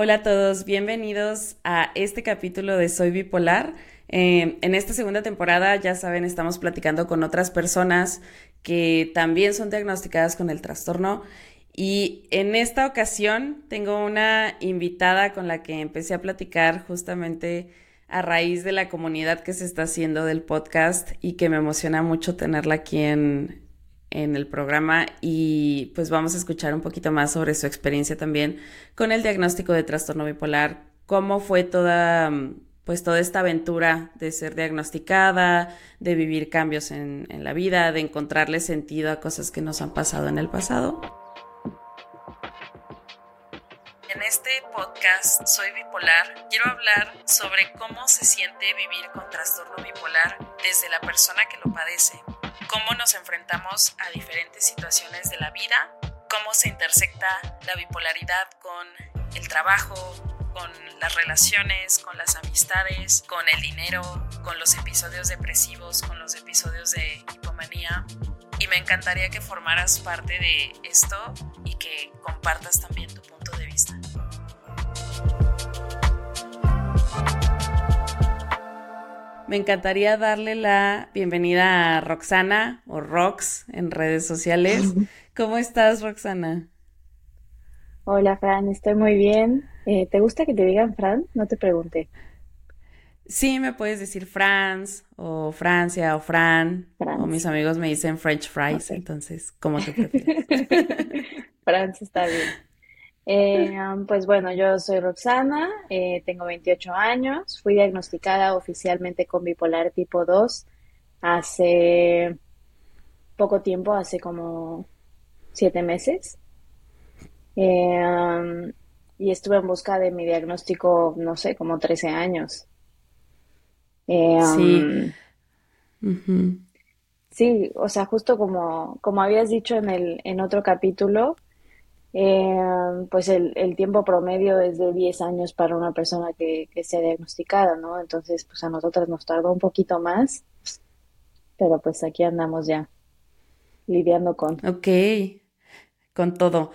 Hola a todos, bienvenidos a este capítulo de Soy Bipolar. Eh, en esta segunda temporada, ya saben, estamos platicando con otras personas que también son diagnosticadas con el trastorno. Y en esta ocasión tengo una invitada con la que empecé a platicar justamente a raíz de la comunidad que se está haciendo del podcast y que me emociona mucho tenerla aquí en, en el programa y pues vamos a escuchar un poquito más sobre su experiencia también con el diagnóstico de trastorno bipolar, cómo fue toda pues toda esta aventura de ser diagnosticada, de vivir cambios en, en la vida, de encontrarle sentido a cosas que nos han pasado en el pasado. En este podcast Soy Bipolar quiero hablar sobre cómo se siente vivir con trastorno bipolar desde la persona que lo padece cómo nos enfrentamos a diferentes situaciones de la vida, cómo se intersecta la bipolaridad con el trabajo, con las relaciones, con las amistades, con el dinero, con los episodios depresivos, con los episodios de hipomanía. Y me encantaría que formaras parte de esto y que compartas también tu punto de vista. Me encantaría darle la bienvenida a Roxana o Rox en redes sociales. ¿Cómo estás, Roxana? Hola, Fran, estoy muy bien. Eh, ¿te gusta que te digan Fran? No te pregunté. Sí, me puedes decir Franz o Francia o Fran. O mis amigos me dicen French fries, entonces, ¿cómo te prefieres? Franz está bien. Eh, pues bueno, yo soy Roxana, eh, tengo 28 años, fui diagnosticada oficialmente con bipolar tipo 2 hace poco tiempo, hace como siete meses. Eh, y estuve en busca de mi diagnóstico, no sé, como 13 años. sí. Sí, o sea, justo como, como habías dicho en el, en otro capítulo, eh, pues el, el, tiempo promedio es de 10 años para una persona que, que sea diagnosticada, ¿no? Entonces, pues a nosotras nos tardó un poquito más, pero pues aquí andamos ya lidiando con. Ok, con todo.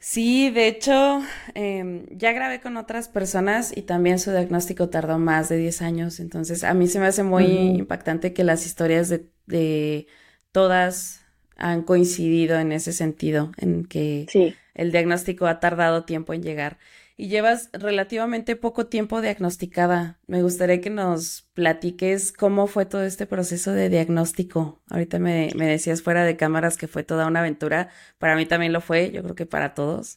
Sí, de hecho, eh, ya grabé con otras personas y también su diagnóstico tardó más de 10 años, entonces a mí se me hace muy impactante que las historias de, de todas han coincidido en ese sentido, en que el diagnóstico ha tardado tiempo en llegar. Y llevas relativamente poco tiempo diagnosticada. Me gustaría que nos platiques cómo fue todo este proceso de diagnóstico. Ahorita me, decías fuera de cámaras que fue toda una aventura. Para mí también lo fue, yo creo que para todos.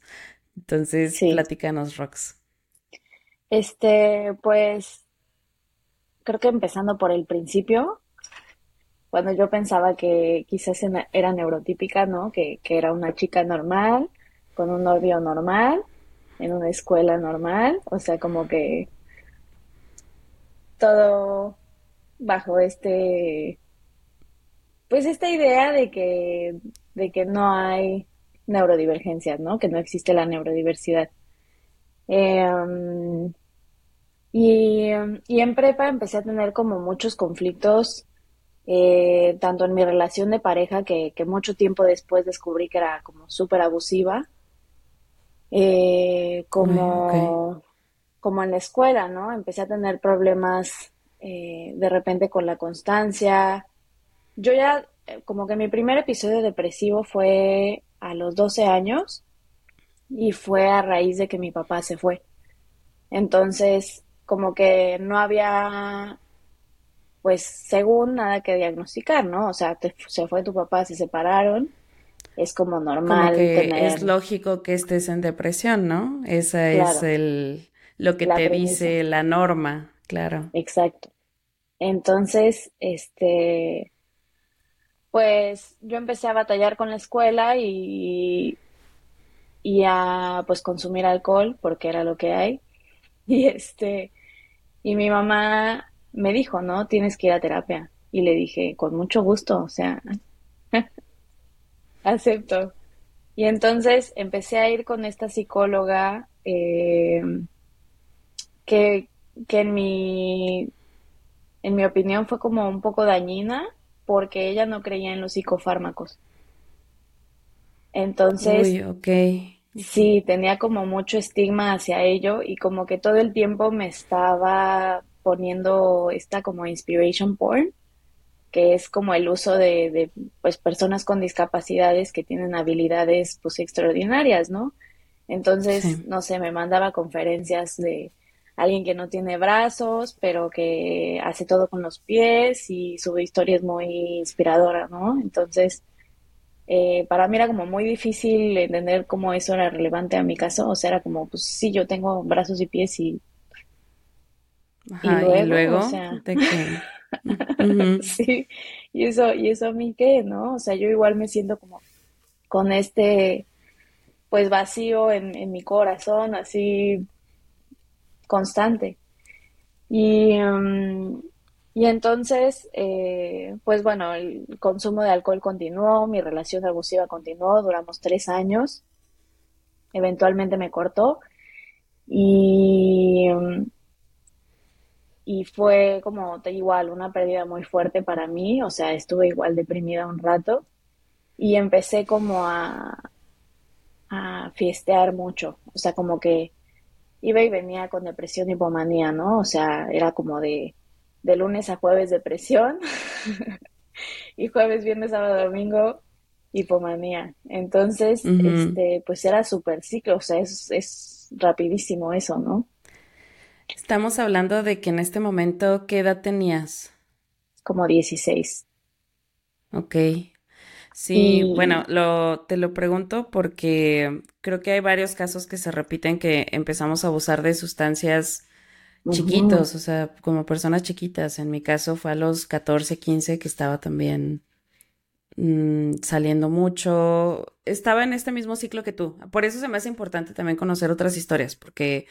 Entonces, platícanos, Rox. Este, pues, creo que empezando por el principio, cuando yo pensaba que quizás era neurotípica, ¿no? Que, era una chica normal, con un novio normal, en una escuela normal, o sea, como que todo bajo este, pues esta idea de que, de que no hay neurodivergencias, ¿no? Que no existe la neurodiversidad. Em, y, y en prepa empecé a tener como muchos conflictos eh, tanto en mi relación de pareja, que, mucho tiempo después descubrí que era como súper abusiva, eh, como, como en la escuela, ¿no? Empecé a tener problemas eh, de repente con la constancia. Yo ya, como que mi primer episodio depresivo fue a los 12 años y fue a raíz de que mi papá se fue. Entonces, como que no había pues según nada que diagnosticar, ¿no? O sea, se fue tu papá, se separaron, es como normal. Es lógico que estés en depresión, ¿no? Esa es el, lo que te dice la norma, claro. Exacto. Entonces, este, pues yo empecé a batallar con la escuela y, y a pues consumir alcohol porque era lo que hay. Y este, y mi mamá me dijo, no, tienes que ir a terapia. Y le dije, con mucho gusto, o sea, acepto. Y entonces empecé a ir con esta psicóloga eh, que, que en mi en mi opinión fue como un poco dañina porque ella no creía en los psicofármacos. Entonces, Sí, tenía como mucho estigma hacia ello y como que todo el tiempo me estaba poniendo esta como inspiration porn, que es como el uso de, de pues personas con discapacidades que tienen habilidades pues extraordinarias, ¿no? Entonces, no sé, me mandaba conferencias de alguien que no tiene brazos, pero que hace todo con los pies y su historia es muy inspiradora, ¿no? Entonces, eh, para mí era como muy difícil entender cómo eso era relevante a mi caso. O sea, era como, pues sí, yo tengo brazos y pies y... y luego, o sea... sí, y eso, y eso a mí qué, ¿no? O sea, yo igual me siento como con este, pues vacío en, en mi corazón, así constante. Y, um, y entonces, eh, pues bueno, el consumo de alcohol continuó, mi relación abusiva continuó, duramos tres años, eventualmente me cortó y, y fue como igual una pérdida muy fuerte para mí, o sea, estuve igual deprimida un rato y empecé como a, a fiestear mucho, o sea, como que iba y venía con depresión y hipomanía, ¿no? O sea, era como de de lunes a jueves depresión y jueves, viernes, sábado, domingo hipomanía. Entonces, este, pues era súper ciclo, o sea, es, es rapidísimo eso, ¿no? Estamos hablando de que en este momento, ¿qué edad tenías? Como 16. Ok. Sí, bueno, lo, te lo pregunto porque creo que hay varios casos que se repiten que empezamos a abusar de sustancias chiquitos, o sea, como personas chiquitas. En mi caso fue a los 14, 15 que estaba también mm, saliendo mucho. Estaba en este mismo ciclo que tú. Por eso se me hace importante también conocer otras historias, porque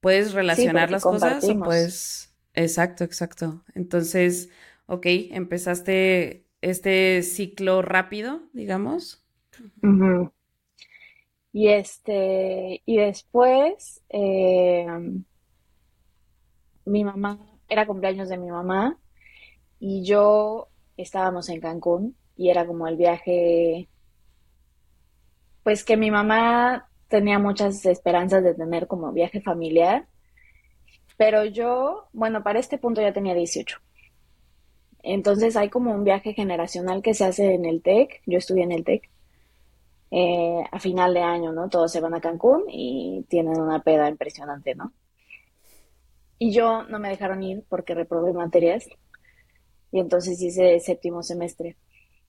puedes relacionar las cosas o puedes... Exacto, exacto. Entonces, ok, empezaste este ciclo rápido, digamos. Y este, y después, eh, mi mamá, era cumpleaños de mi mamá y yo estábamos en Cancún y era como el viaje, pues que mi mamá tenía muchas esperanzas de tener como viaje familiar, pero yo, bueno, para este punto ya tenía 18. Entonces hay como un viaje generacional que se hace en el TEC, yo estudié en el TEC, eh, a final de año, ¿no? Todos se van a Cancún y tienen una peda impresionante, ¿no? Y yo no me dejaron ir porque reprobé materias. Y entonces hice séptimo semestre.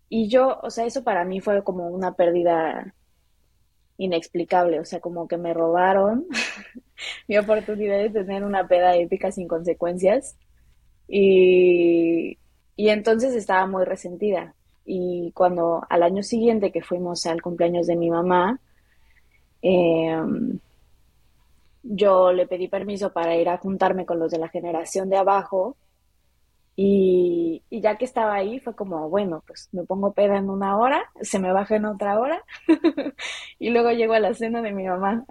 Y yo, o sea, eso para mí fue como una pérdida inexplicable. O sea, como que me robaron mi oportunidad de tener una peda épica sin consecuencias. Y, y entonces estaba muy resentida. Y cuando al año siguiente que fuimos al cumpleaños de mi mamá, eh, yo le pedí permiso para ir a juntarme con los de la generación de abajo y, ya que estaba ahí fue como, bueno, pues me pongo peda en una hora, se me baja en otra hora y luego llego a la cena de mi mamá.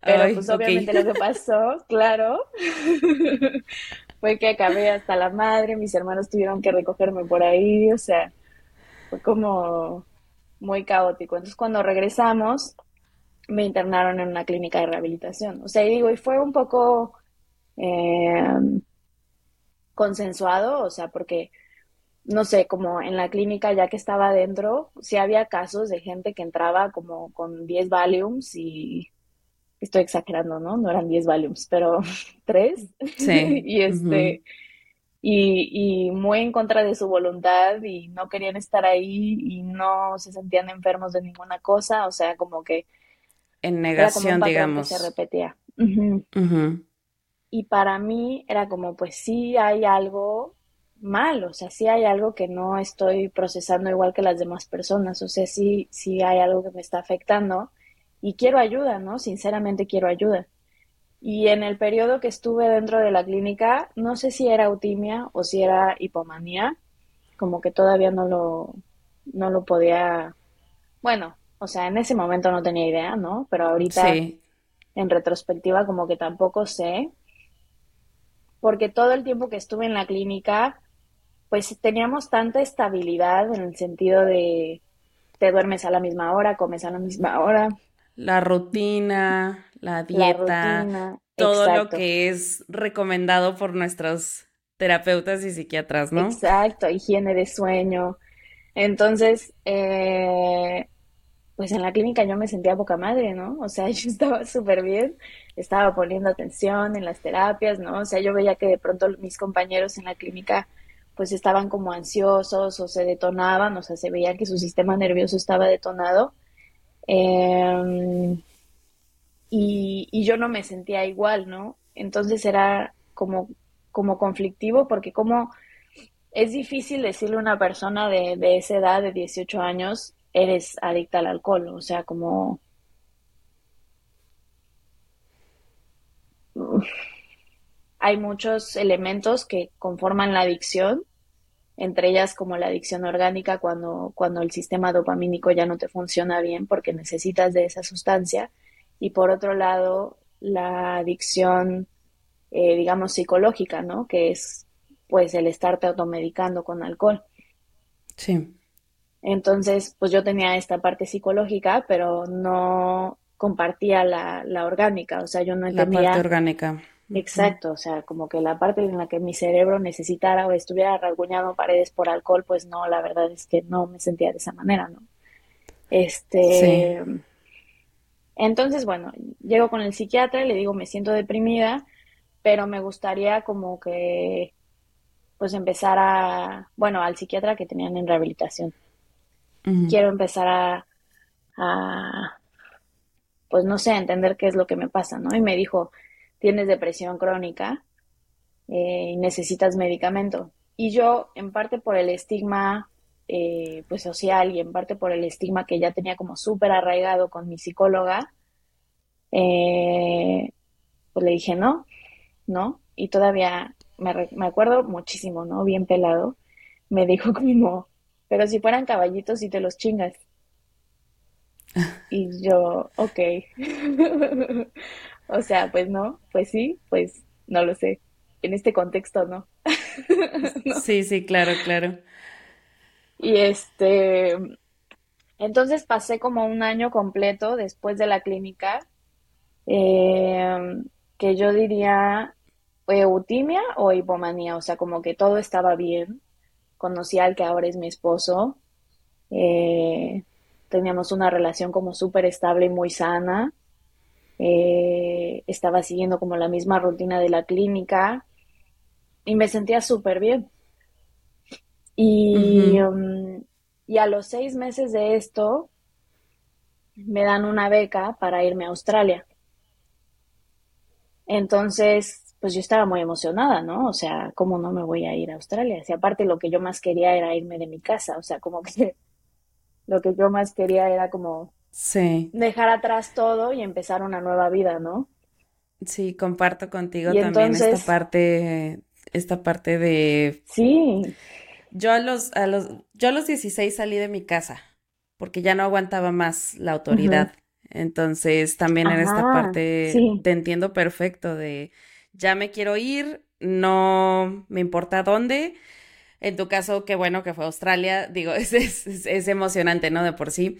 Pero pues obviamente lo que pasó, claro, fue que acabé hasta la madre, mis hermanos tuvieron que recogerme por ahí, o sea, fue como muy caótico. Entonces cuando regresamos, me internaron en una clínica de rehabilitación. O sea, y digo, y fue un poco eh, consensuado, o sea, porque, no sé, como en la clínica ya que estaba adentro, sí había casos de gente que entraba como con 10 Valiums y estoy exagerando, ¿no? No eran 10 Valiums, pero 3. Sí. y este... Y, y, muy en contra de su voluntad y no querían estar ahí y no se sentían enfermos de ninguna cosa, o sea, como que en negación, digamos. se repetía. Y para mí era como, pues sí hay algo mal, o sea, sí hay algo que no estoy procesando igual que las demás personas, o sea, sí, sí hay algo que me está afectando y quiero ayuda, ¿no? Sinceramente quiero ayuda. Y en el periodo que estuve dentro de la clínica, no sé si era autimia o si era hipomanía, como que todavía no lo, no lo podía, bueno, o sea, en ese momento no tenía idea, ¿no? Pero ahorita, en retrospectiva, como que tampoco sé. Porque todo el tiempo que estuve en la clínica, pues teníamos tanta estabilidad en el sentido de te duermes a la misma hora, comes a la misma hora, La rutina, la dieta, todo lo que es recomendado por nuestros terapeutas y psiquiatras, ¿no? Exacto, higiene de sueño. Entonces, eh, pues en la clínica yo me sentía poca madre, ¿no? O sea, yo estaba súper bien, estaba poniendo atención en las terapias, ¿no? O sea, yo veía que de pronto mis compañeros en la clínica pues estaban como ansiosos o se detonaban, o sea, se veía que su sistema nervioso estaba detonado. Em, y, yo no me sentía igual, ¿no? Entonces era como, como conflictivo porque como es difícil decirle a una persona de, de esa edad, de 18 años, eres adicta al alcohol, o sea, como... Hay muchos elementos que conforman la adicción, entre ellas como la adicción orgánica cuando, cuando el sistema dopamínico ya no te funciona bien porque necesitas de esa sustancia, y por otro lado la adicción, eh, digamos, psicológica, ¿no? Que es pues el estarte automedicando con alcohol. Sí. Entonces, pues yo tenía esta parte psicológica, pero no compartía la, la orgánica, o sea, yo no entendía... La parte orgánica. Exacto, o sea, como que la parte en la que mi cerebro necesitara o estuviera rasguñado paredes por alcohol, pues no, la verdad es que no me sentía de esa manera, ¿no? Este... Entonces, bueno, llego con el psiquiatra y le digo, me siento deprimida, pero me gustaría como que, pues empezar a, bueno, al psiquiatra que tenían en rehabilitación quiero empezar a, pues no sé, a entender qué es lo que me pasa, ¿no? Y me dijo, tienes depresión crónica eh, y necesitas medicamento. Y yo, en parte por el estigma eh, pues social y en parte por el estigma que ya tenía como súper arraigado con mi psicóloga, eh, pues le dije no, no, y todavía me, me acuerdo muchísimo, ¿no? Bien pelado, me dijo como, pero si fueran caballitos y te los chingas. Y yo, ok. o sea, pues no, pues sí, pues no lo sé. En este contexto no. Sí, sí, claro, claro. Y este, entonces pasé como un año completo después de la clínica, em, que yo diría eutimia o hipomanía, o sea, como que todo estaba bien, conocí al que ahora es mi esposo. Eh, teníamos una relación como súper estable y muy sana. Eh, estaba siguiendo como la misma rutina de la clínica y me sentía súper bien. Y, um, y a los seis meses de esto me dan una beca para irme a Australia. Entonces pues yo estaba muy emocionada, ¿no? O sea, ¿cómo no me voy a ir a Australia? Si aparte lo que yo más quería era irme de mi casa, o sea, como que lo que yo más quería era como sí. dejar atrás todo y empezar una nueva vida, ¿no? Sí, comparto contigo también esta parte, esta parte de... Sí. Yo a los, a los, yo a los 16 salí de mi casa porque ya no aguantaba más la autoridad. Entonces también en esta parte te entiendo perfecto de ya me quiero ir, no me importa dónde. En tu caso, qué bueno que fue Australia, digo, es, es, emocionante, ¿no? De por sí.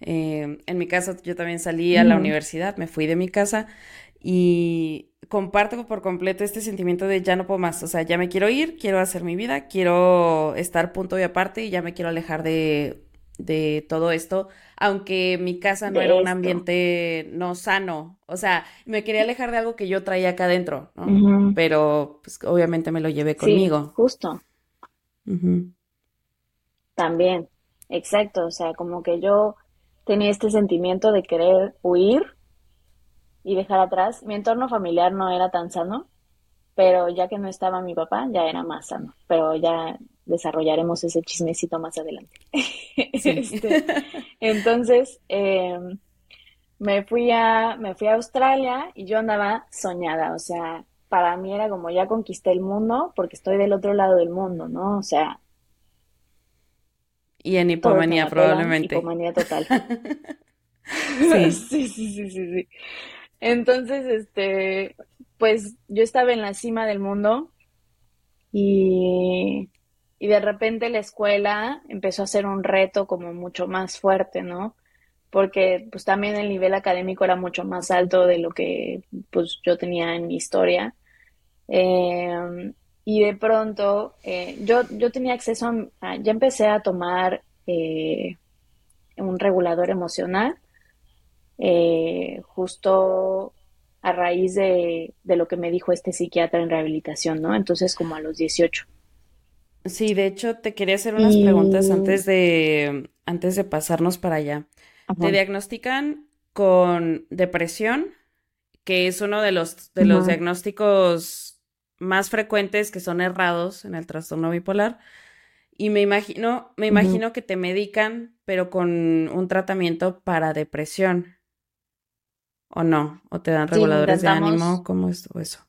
Eh, en mi caso, yo también salí a la universidad, me fui de mi casa y comparto por completo este sentimiento de ya no puedo más, o sea, ya me quiero ir, quiero hacer mi vida, quiero estar punto y aparte y ya me quiero alejar de de todo esto, aunque mi casa no era un ambiente no sano, o sea, me quería alejar de algo que yo traía acá adentro, ¿no? Pero pues obviamente me lo llevé conmigo. Sí, justo. También, exacto, o sea, como que yo tenía este sentimiento de querer huir y dejar atrás. Mi entorno familiar no era tan sano, pero ya que no estaba mi papá, ya era más sano, pero ya desarrollaremos ese chismecito más adelante. Este, entonces, em, me fui a, me fui a Australia y yo andaba soñada, o sea, para mí era como ya conquisté el mundo porque estoy del otro lado del mundo, ¿no? O sea. Y en hipomanía probablemente. Hipomanía total. sí. sí, sí, sí, sí, sí. Entonces, este, pues yo estaba en la cima del mundo y y de repente la escuela empezó a ser un reto como mucho más fuerte, ¿no? porque pues también el nivel académico era mucho más alto de lo que pues yo tenía en mi historia. Eh, y de pronto eh, yo, yo tenía acceso a, ya empecé a tomar eh, un regulador emocional justo a raíz de, de, lo que me dijo este psiquiatra en rehabilitación, ¿no? Entonces como a los 18. Sí, de hecho te quería hacer unas preguntas antes de, antes de pasarnos para allá. Te diagnostican con depresión, que es uno de los, de los diagnósticos más frecuentes que son errados en el trastorno bipolar. Y me imagino, me imagino que te medican, pero con un tratamiento para depresión. ¿O no? ¿O te dan reguladores de ánimo? ¿Cómo es eso?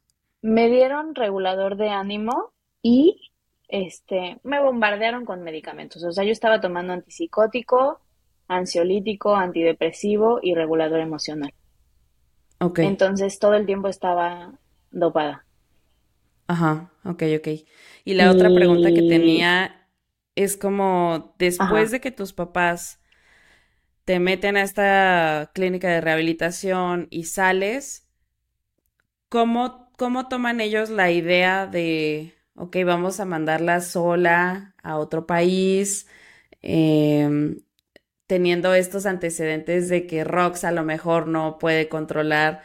Me dieron regulador de ánimo y este, me bombardearon con medicamentos. O sea, yo estaba tomando antipsicótico, ansiolítico, antidepresivo y regulador emocional. Ok. Entonces todo el tiempo estaba dopada. Ajá, ok, ok. Y la otra pregunta que tenía es como, después de que tus papás te meten a esta clínica de rehabilitación y sales, ¿cómo, cómo toman ellos la idea de, ok, vamos a mandarla sola a otro país? Eh, teniendo estos antecedentes de que Rox a lo mejor no puede controlar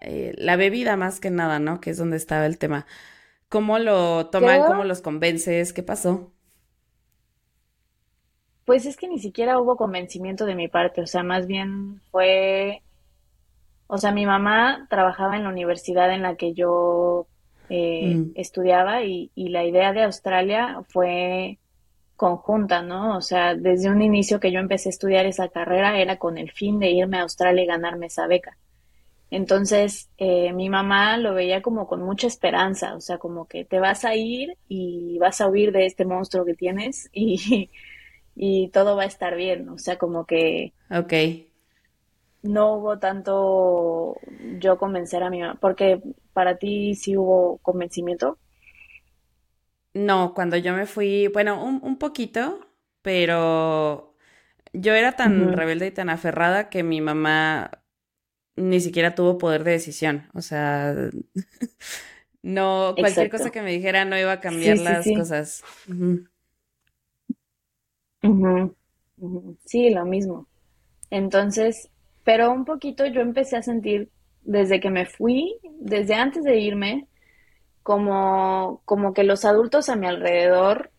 eh, la bebida más que nada, ¿no? Que es donde estaba el tema. ¿Cómo lo toman? ¿Cómo los convences? ¿Qué pasó? Pues es que ni siquiera hubo convencimiento de mi parte, o sea, más bien fue, o sea, mi mamá trabajaba en la universidad en la que yo eh, mm. estudiaba y, y la idea de Australia fue conjunta, ¿no? O sea, desde un inicio que yo empecé a estudiar esa carrera era con el fin de irme a Australia y ganarme esa beca. Entonces, eh, mi mamá lo veía como con mucha esperanza, o sea, como que te vas a ir y vas a huir de este monstruo que tienes y, y todo va a estar bien, o sea, como que... Ok. No hubo tanto yo convencer a mi mamá, porque para ti sí hubo convencimiento. No, cuando yo me fui, bueno, un, un poquito, pero yo era tan rebelde y tan aferrada que mi mamá ni siquiera tuvo poder de decisión. O sea, no, cualquier cosa que me dijera no iba a cambiar las cosas. Sí, lo mismo. Entonces, pero un poquito yo empecé a sentir desde que me fui, desde antes de irme, como, como que los adultos a mi alrededor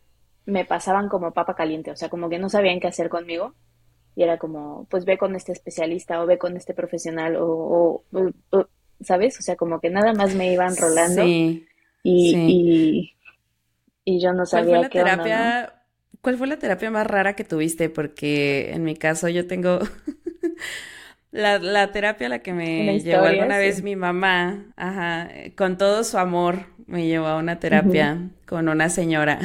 me pasaban como papa caliente, o sea, como que no sabían qué hacer conmigo. Y era como, pues ve con este especialista o ve con este profesional o, ¿sabes? O sea, como que nada más me iban rolando. Sí, y, y, yo no sabía qué terapia, ¿Cuál fue la terapia más rara que tuviste? Porque en mi caso yo tengo La, la terapia a la que me llevó alguna vez mi mamá, ajá, con todo su amor, me llevó a una terapia con una señora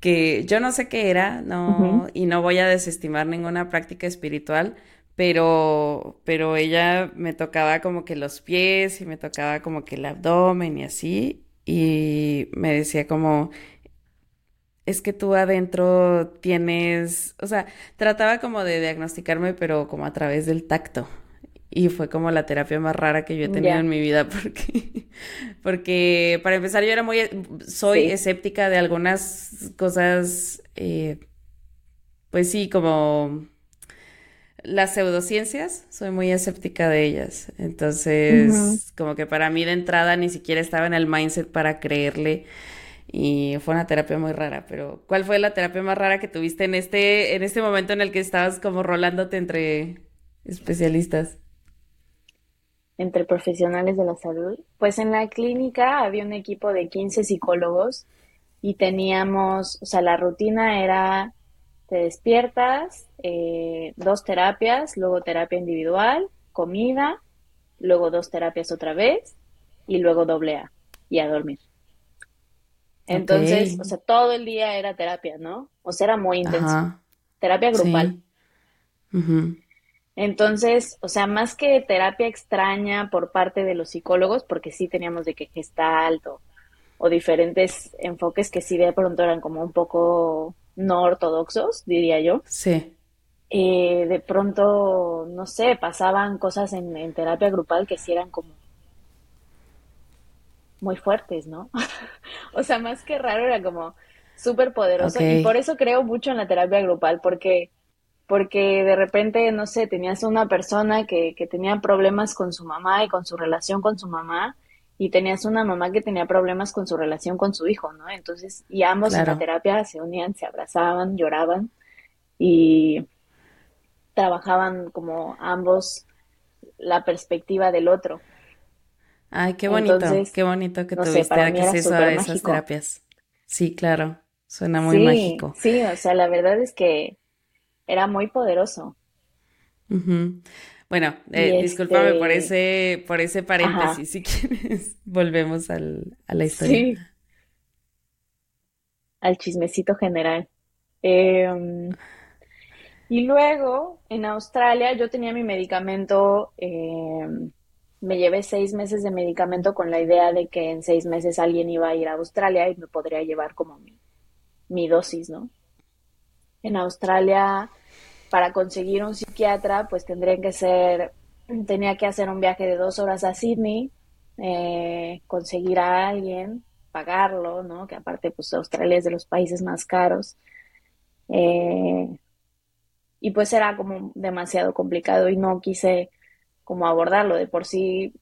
que yo no sé qué era, no, y no voy a desestimar ninguna práctica espiritual, pero, pero ella me tocaba como que los pies y me tocaba como que el abdomen y así, y me decía como, es que tú adentro tienes, o sea, trataba como de diagnosticarme, pero como a través del tacto. Y fue como la terapia más rara que yo he tenido en mi vida, porque, porque para empezar yo era muy, soy escéptica de algunas cosas, eh, pues sí, como las pseudociencias, soy muy escéptica de ellas. Entonces, como que para mí de entrada ni siquiera estaba en el mindset para creerle y fue una terapia muy rara, pero ¿cuál fue la terapia más rara que tuviste en este, en este momento en el que estabas como rolándote entre especialistas? Entre profesionales de la salud. Pues en la clínica había un equipo de 15 psicólogos y teníamos, o sea, la rutina era, te despiertas, eh, dos terapias, luego terapia individual, comida, luego dos terapias otra vez y luego doble A y a dormir. Entonces, o sea, todo el día era terapia, ¿no? O sea, era muy intenso. Terapia grupal. Entonces, o sea, más que terapia extraña por parte de los psicólogos, porque sí teníamos de que gestalt o, o diferentes enfoques que sí de pronto eran como un poco no ortodoxos, diría yo. Sí. eh, de pronto, no sé, pasaban cosas en, en terapia grupal que sí eran como muy fuertes, ¿no? o sea, más que raro, era como súper poderoso. Y por eso creo mucho en la terapia grupal, porque, porque de repente, no sé, tenías una persona que, que tenía problemas con su mamá y con su relación con su mamá, y tenías una mamá que tenía problemas con su relación con su hijo, ¿no? Entonces, y ambos en la terapia se unían, se abrazaban, lloraban y trabajaban como ambos la perspectiva del otro. Ay, qué bonito, qué bonito que tuviste acceso a esas terapias. Sí, claro, suena muy mágico. Sí, o sea, la verdad es que era muy poderoso. Bueno, eh, discúlpame por este ese, por ese paréntesis, si quieres, volvemos al, a la historia. Sí. Al chismecito general. Em, y luego, en Australia, yo tenía mi medicamento, em, me llevé seis meses de medicamento con la idea de que en seis meses alguien iba a ir a Australia y me podría llevar como mi, dosis, ¿no? En Australia, para conseguir un psiquiatra, pues tendría que ser, tenía que hacer un viaje de dos horas a Sydney, eh, conseguir a alguien, pagarlo, ¿no? Que aparte, pues Australia es de los países más caros. Eh, y pues era como demasiado complicado y no quise como abordarlo. De por sí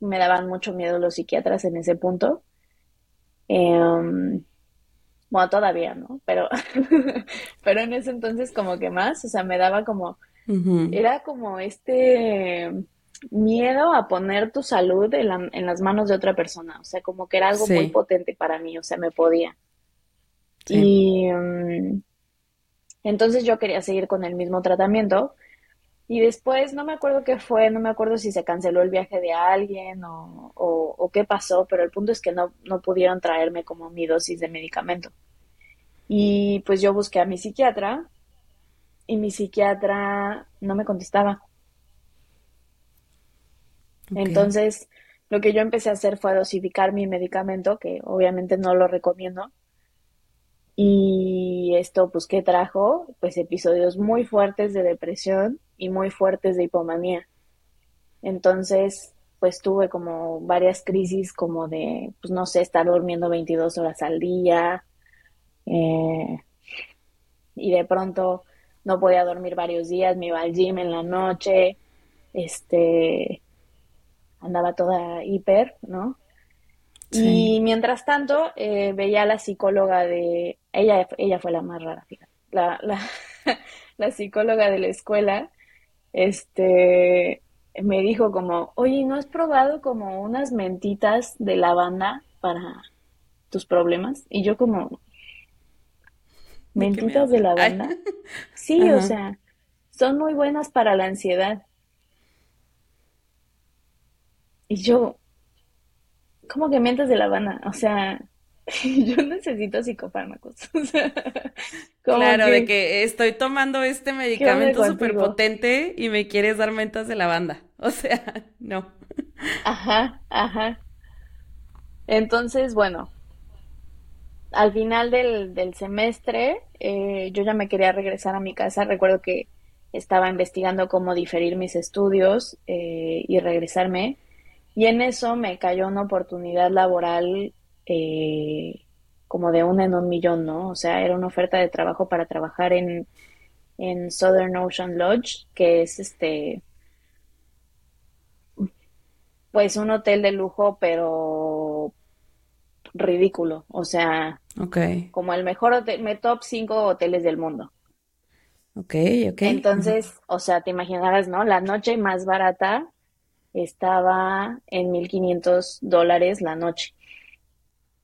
me daban mucho miedo los psiquiatras en ese punto. Em, bueno, todavía, ¿no? Pero, pero en ese entonces como que más, o sea, me daba como, era como este miedo a poner tu salud en, las manos de otra persona, o sea, como que era algo muy potente para mí, o sea, me podía. Y, em, entonces yo quería seguir con el mismo tratamiento y después no me acuerdo qué fue, no me acuerdo si se canceló el viaje de alguien o, o, qué pasó, pero el punto es que no, no pudieron traerme como mi dosis de medicamento. Y pues yo busqué a mi psiquiatra y mi psiquiatra no me contestaba. Entonces, lo que yo empecé a hacer fue dosificar mi medicamento, que obviamente no lo recomiendo, y esto, pues, ¿qué trajo? Pues episodios muy fuertes de depresión y muy fuertes de hipomanía. Entonces, pues tuve como varias crisis como de, pues no sé, estar durmiendo 22 horas al día. Eh, y de pronto no podía dormir varios días, me iba al gym en la noche, este, andaba toda hiper, ¿no? Y mientras tanto, eh, veía a la psicóloga de, ella, ella fue la más rara, fíjate, la, la, la psicóloga de la escuela, este, me dijo como, oye, ¿no has probado como unas mentitas de lavanda para tus problemas? Y yo como, ¿mentitas de lavanda? Sí, o sea, son muy buenas para la ansiedad. Y yo, ¿Cómo que mientes de La Habana? O sea, yo necesito psicofármacos. claro, de que estoy tomando este medicamento súper potente y me quieres dar mentas de lavanda. O sea, no. Ajá, ajá. Entonces, bueno, al final del, del semestre eh, yo ya me quería regresar a mi casa. Recuerdo que estaba investigando cómo diferir mis estudios eh, y regresarme. Y en eso me cayó una oportunidad laboral eh, como de una en un millón, ¿no? O sea, era una oferta de trabajo para trabajar en, en Southern Ocean Lodge, que es este, pues un hotel de lujo, pero ridículo. O sea, como el mejor hotel, me top 5 hoteles del mundo. Ok, ok. Entonces, o sea, te imaginarás, ¿no? La noche más barata estaba en 1.500 dólares la noche.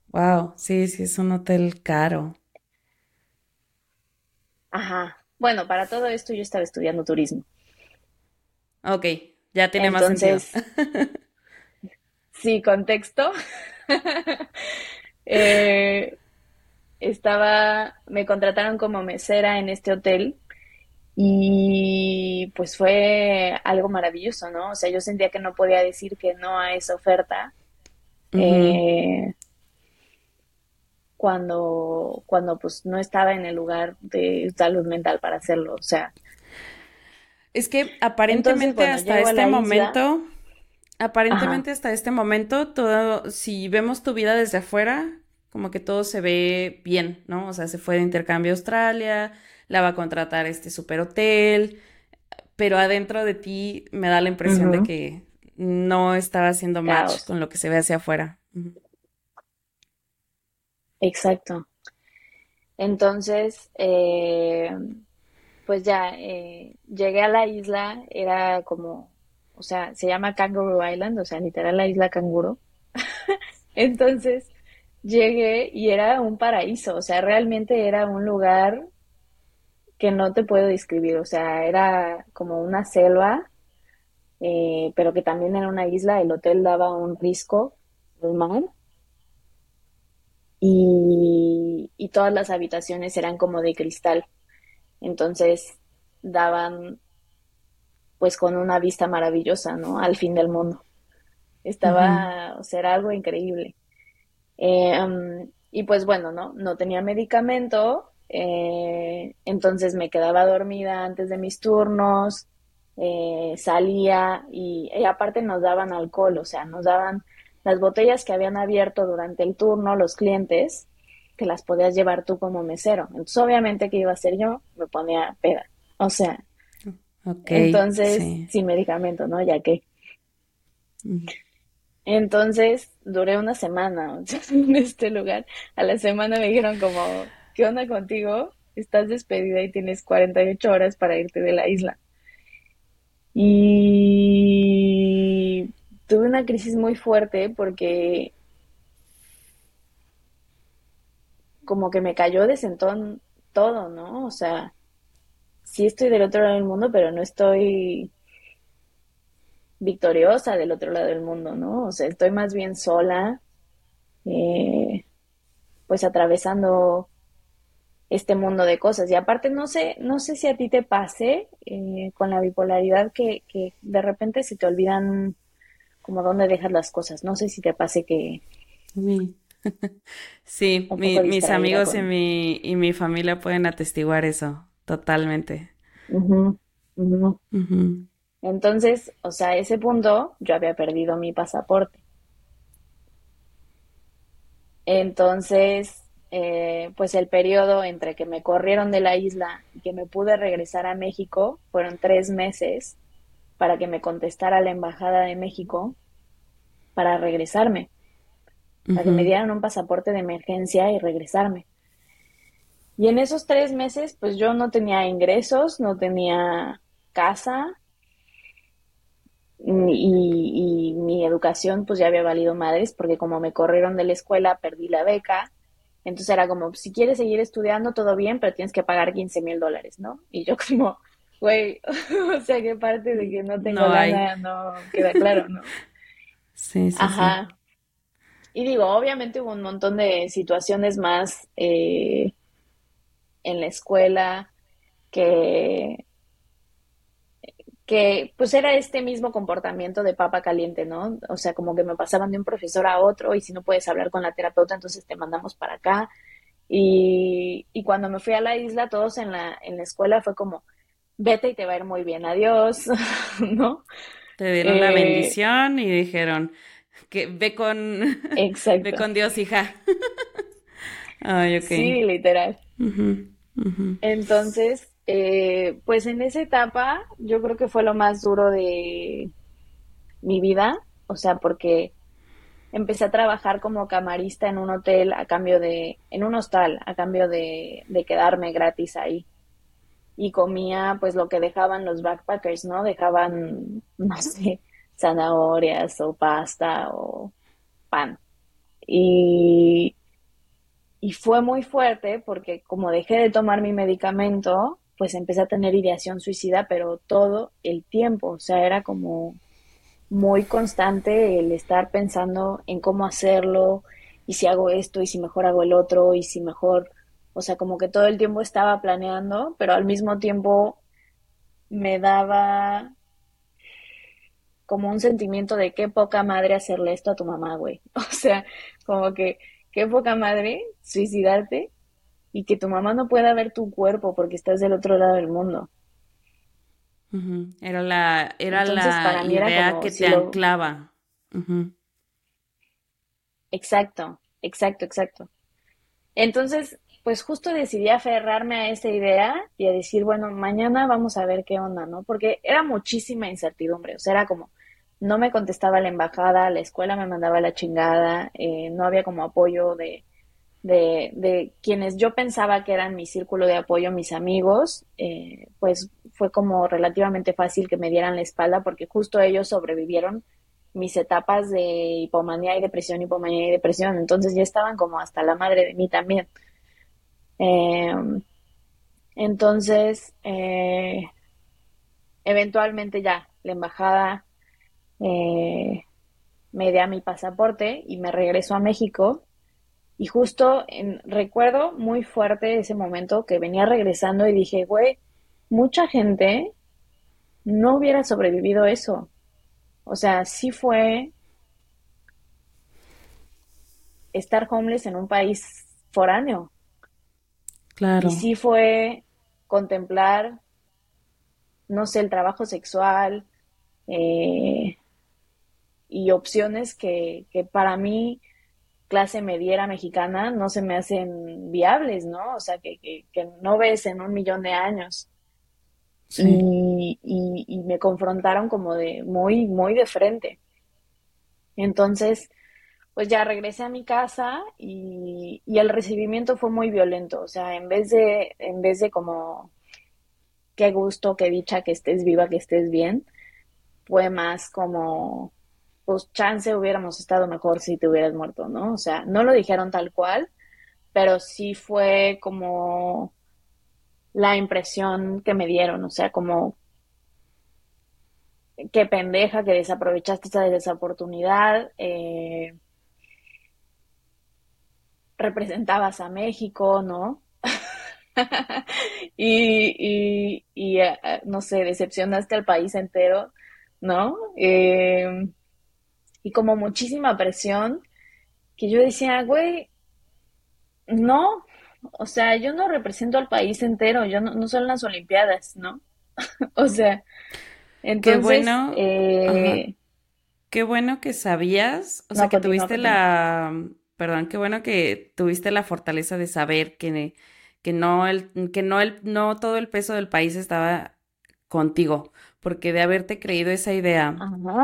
Wow, sí, sí, es un hotel caro. Ajá. Bueno, para todo esto yo estaba estudiando turismo. Ok, ya tiene más sentido. sí, contexto. Eh, estaba, me contrataron como mesera en este hotel y pues fue algo maravilloso, ¿no? O sea, yo sentía que no podía decir que no a esa oferta. Eh, cuando, cuando pues no estaba en el lugar de salud mental para hacerlo. O sea, Es que aparentemente hasta este momento, aparentemente hasta este momento, todo, si vemos tu vida desde afuera, como que todo se ve bien, ¿no? O sea, se fue de intercambio a Australia, la va a contratar este super hotel, pero adentro de ti me da la impresión de que no estaba haciendo match con lo que se ve hacia afuera. Exacto. Entonces, eh, pues ya eh, llegué a la isla, era como, o sea, se llama Kangaroo Island, o sea, literal la isla canguro. Entonces, llegué y era un paraíso, o sea, realmente era un lugar que no te puedo describir, o sea, era como una selva, eh, pero que también era una isla, el hotel daba un risco del mar y, y todas las habitaciones eran como de cristal, entonces daban pues con una vista maravillosa, ¿no? Al fin del mundo. Estaba, o sea, era algo increíble. Eh, y pues bueno, ¿no? No tenía medicamento, eh, entonces me quedaba dormida antes de mis turnos, eh, salía y, aparte nos daban alcohol, o sea, nos daban las botellas que habían abierto durante el turno los clientes, que las podías llevar tú como mesero. Entonces, obviamente que iba a ser yo, me ponía peda. O sea, entonces, sin medicamento, ¿no? Ya que. Entonces duré una semana en este lugar. A la semana me dijeron como, ¿qué onda contigo? Estás despedida y tienes 48 horas para irte de la isla. Y tuve una crisis muy fuerte porque como que me cayó de sentón todo, ¿no? O sea, sí estoy del otro lado del mundo, pero no estoy victoriosa del otro lado del mundo, ¿no? O sea, estoy más bien sola, eh, pues atravesando este mundo de cosas. Y aparte, no sé, no sé si a ti te pase eh, con la bipolaridad que, que de repente se te olvidan como dónde dejas las cosas. No sé si te pase que... Sí, mis amigos y, mi, y mi familia pueden atestiguar eso, totalmente. Entonces, o sea, a ese punto yo había perdido mi pasaporte. Entonces, eh, pues el periodo entre que me corrieron de la isla y que me pude regresar a México fueron tres meses para que me contestara la Embajada de México para regresarme, para que me dieran un pasaporte de emergencia y regresarme. Y en esos tres meses, pues yo no tenía ingresos, no tenía casa, y, mi educación pues ya había valido madres porque como me corrieron de la escuela perdí la beca. Entonces era como, si quieres seguir estudiando, todo bien, pero tienes que pagar 15 mil dólares, ¿no? Y yo como, güey, o sea, que parte de que no tengo nada no queda claro, ¿no? sí, sí. Ajá. Y digo, obviamente hubo un montón de situaciones más eh, en la escuela que que pues era este mismo comportamiento de papa caliente, ¿no? O sea, como que me pasaban de un profesor a otro y si no puedes hablar con la terapeuta, entonces te mandamos para acá. Y, y cuando me fui a la isla, todos en la, en la escuela fue como, vete y te va a ir muy bien, adiós, ¿no? Te dieron la eh, bendición y dijeron, que ve con, ve con Dios, hija. Ay, ok. Sí, literal. Entonces, eh, pues en esa etapa yo creo que fue lo más duro de mi vida, o sea, porque empecé a trabajar como camarista en un hotel a cambio de, en un hostal, a cambio de, de quedarme gratis ahí. Y comía pues lo que dejaban los backpackers, ¿no? Dejaban, no sé, zanahorias o pasta o pan. Y, y fue muy fuerte porque como dejé de tomar mi medicamento, pues empecé a tener ideación suicida, pero todo el tiempo, o sea, era como muy constante el estar pensando en cómo hacerlo y si hago esto y si mejor hago el otro y si mejor, o sea, como que todo el tiempo estaba planeando, pero al mismo tiempo me daba como un sentimiento de qué poca madre hacerle esto a tu mamá, güey. O sea, como que qué poca madre suicidarte y que tu mamá no pueda ver tu cuerpo porque estás del otro lado del mundo. Era la, era la idea que te anclaba. Exacto, exacto, exacto. Entonces, pues justo decidí aferrarme a esa idea y a decir, bueno, mañana vamos a ver qué onda, ¿no? Porque era muchísima incertidumbre, o sea, era como, no me contestaba la embajada, la escuela me mandaba la chingada, eh, no había como apoyo de, de, de, quienes yo pensaba que eran mi círculo de apoyo, mis amigos, eh, pues fue como relativamente fácil que me dieran la espalda porque justo ellos sobrevivieron mis etapas de hipomanía y depresión, hipomanía y depresión, entonces ya estaban como hasta la madre de mí también. Em, entonces, eh, eventualmente ya, la embajada eh, me da mi pasaporte y me regreso a México. Y justo en, recuerdo muy fuerte ese momento que venía regresando y dije, güey, mucha gente no hubiera sobrevivido eso. O sea, sí fue estar homeless en un país foráneo. Claro. Y sí fue contemplar, no sé, el trabajo sexual eh, y opciones que, que para mí, clase mediera mexicana, no se me hacen viables, ¿no? O sea, que, que, que no ves en un millón de años. Y, y, me confrontaron como de muy, muy de frente. Entonces, pues ya regresé a mi casa y, y, el recibimiento fue muy violento. O sea, en vez de, en vez de como qué gusto, qué dicha que estés viva, que estés bien, fue más como pues chance hubiéramos estado mejor si te hubieras muerto, ¿no? O sea, no lo dijeron tal cual, pero sí fue como la impresión que me dieron, o sea, como qué pendeja que desaprovechaste esa, esa oportunidad, eh, representabas a México, ¿no? y, y, eh, no sé, decepcionaste al país entero, ¿no? Eh, y como muchísima presión, que yo decía, güey, no, o sea, yo no represento al país entero, yo no, no son las Olimpiadas, ¿no? o sea, entonces... Qué bueno. Eh, qué bueno que sabías, o sea, que tuviste la... Perdón, qué bueno que tuviste la fortaleza de saber que, que, no, el, que no, el, no todo el peso del país estaba contigo, porque de haberte creído esa idea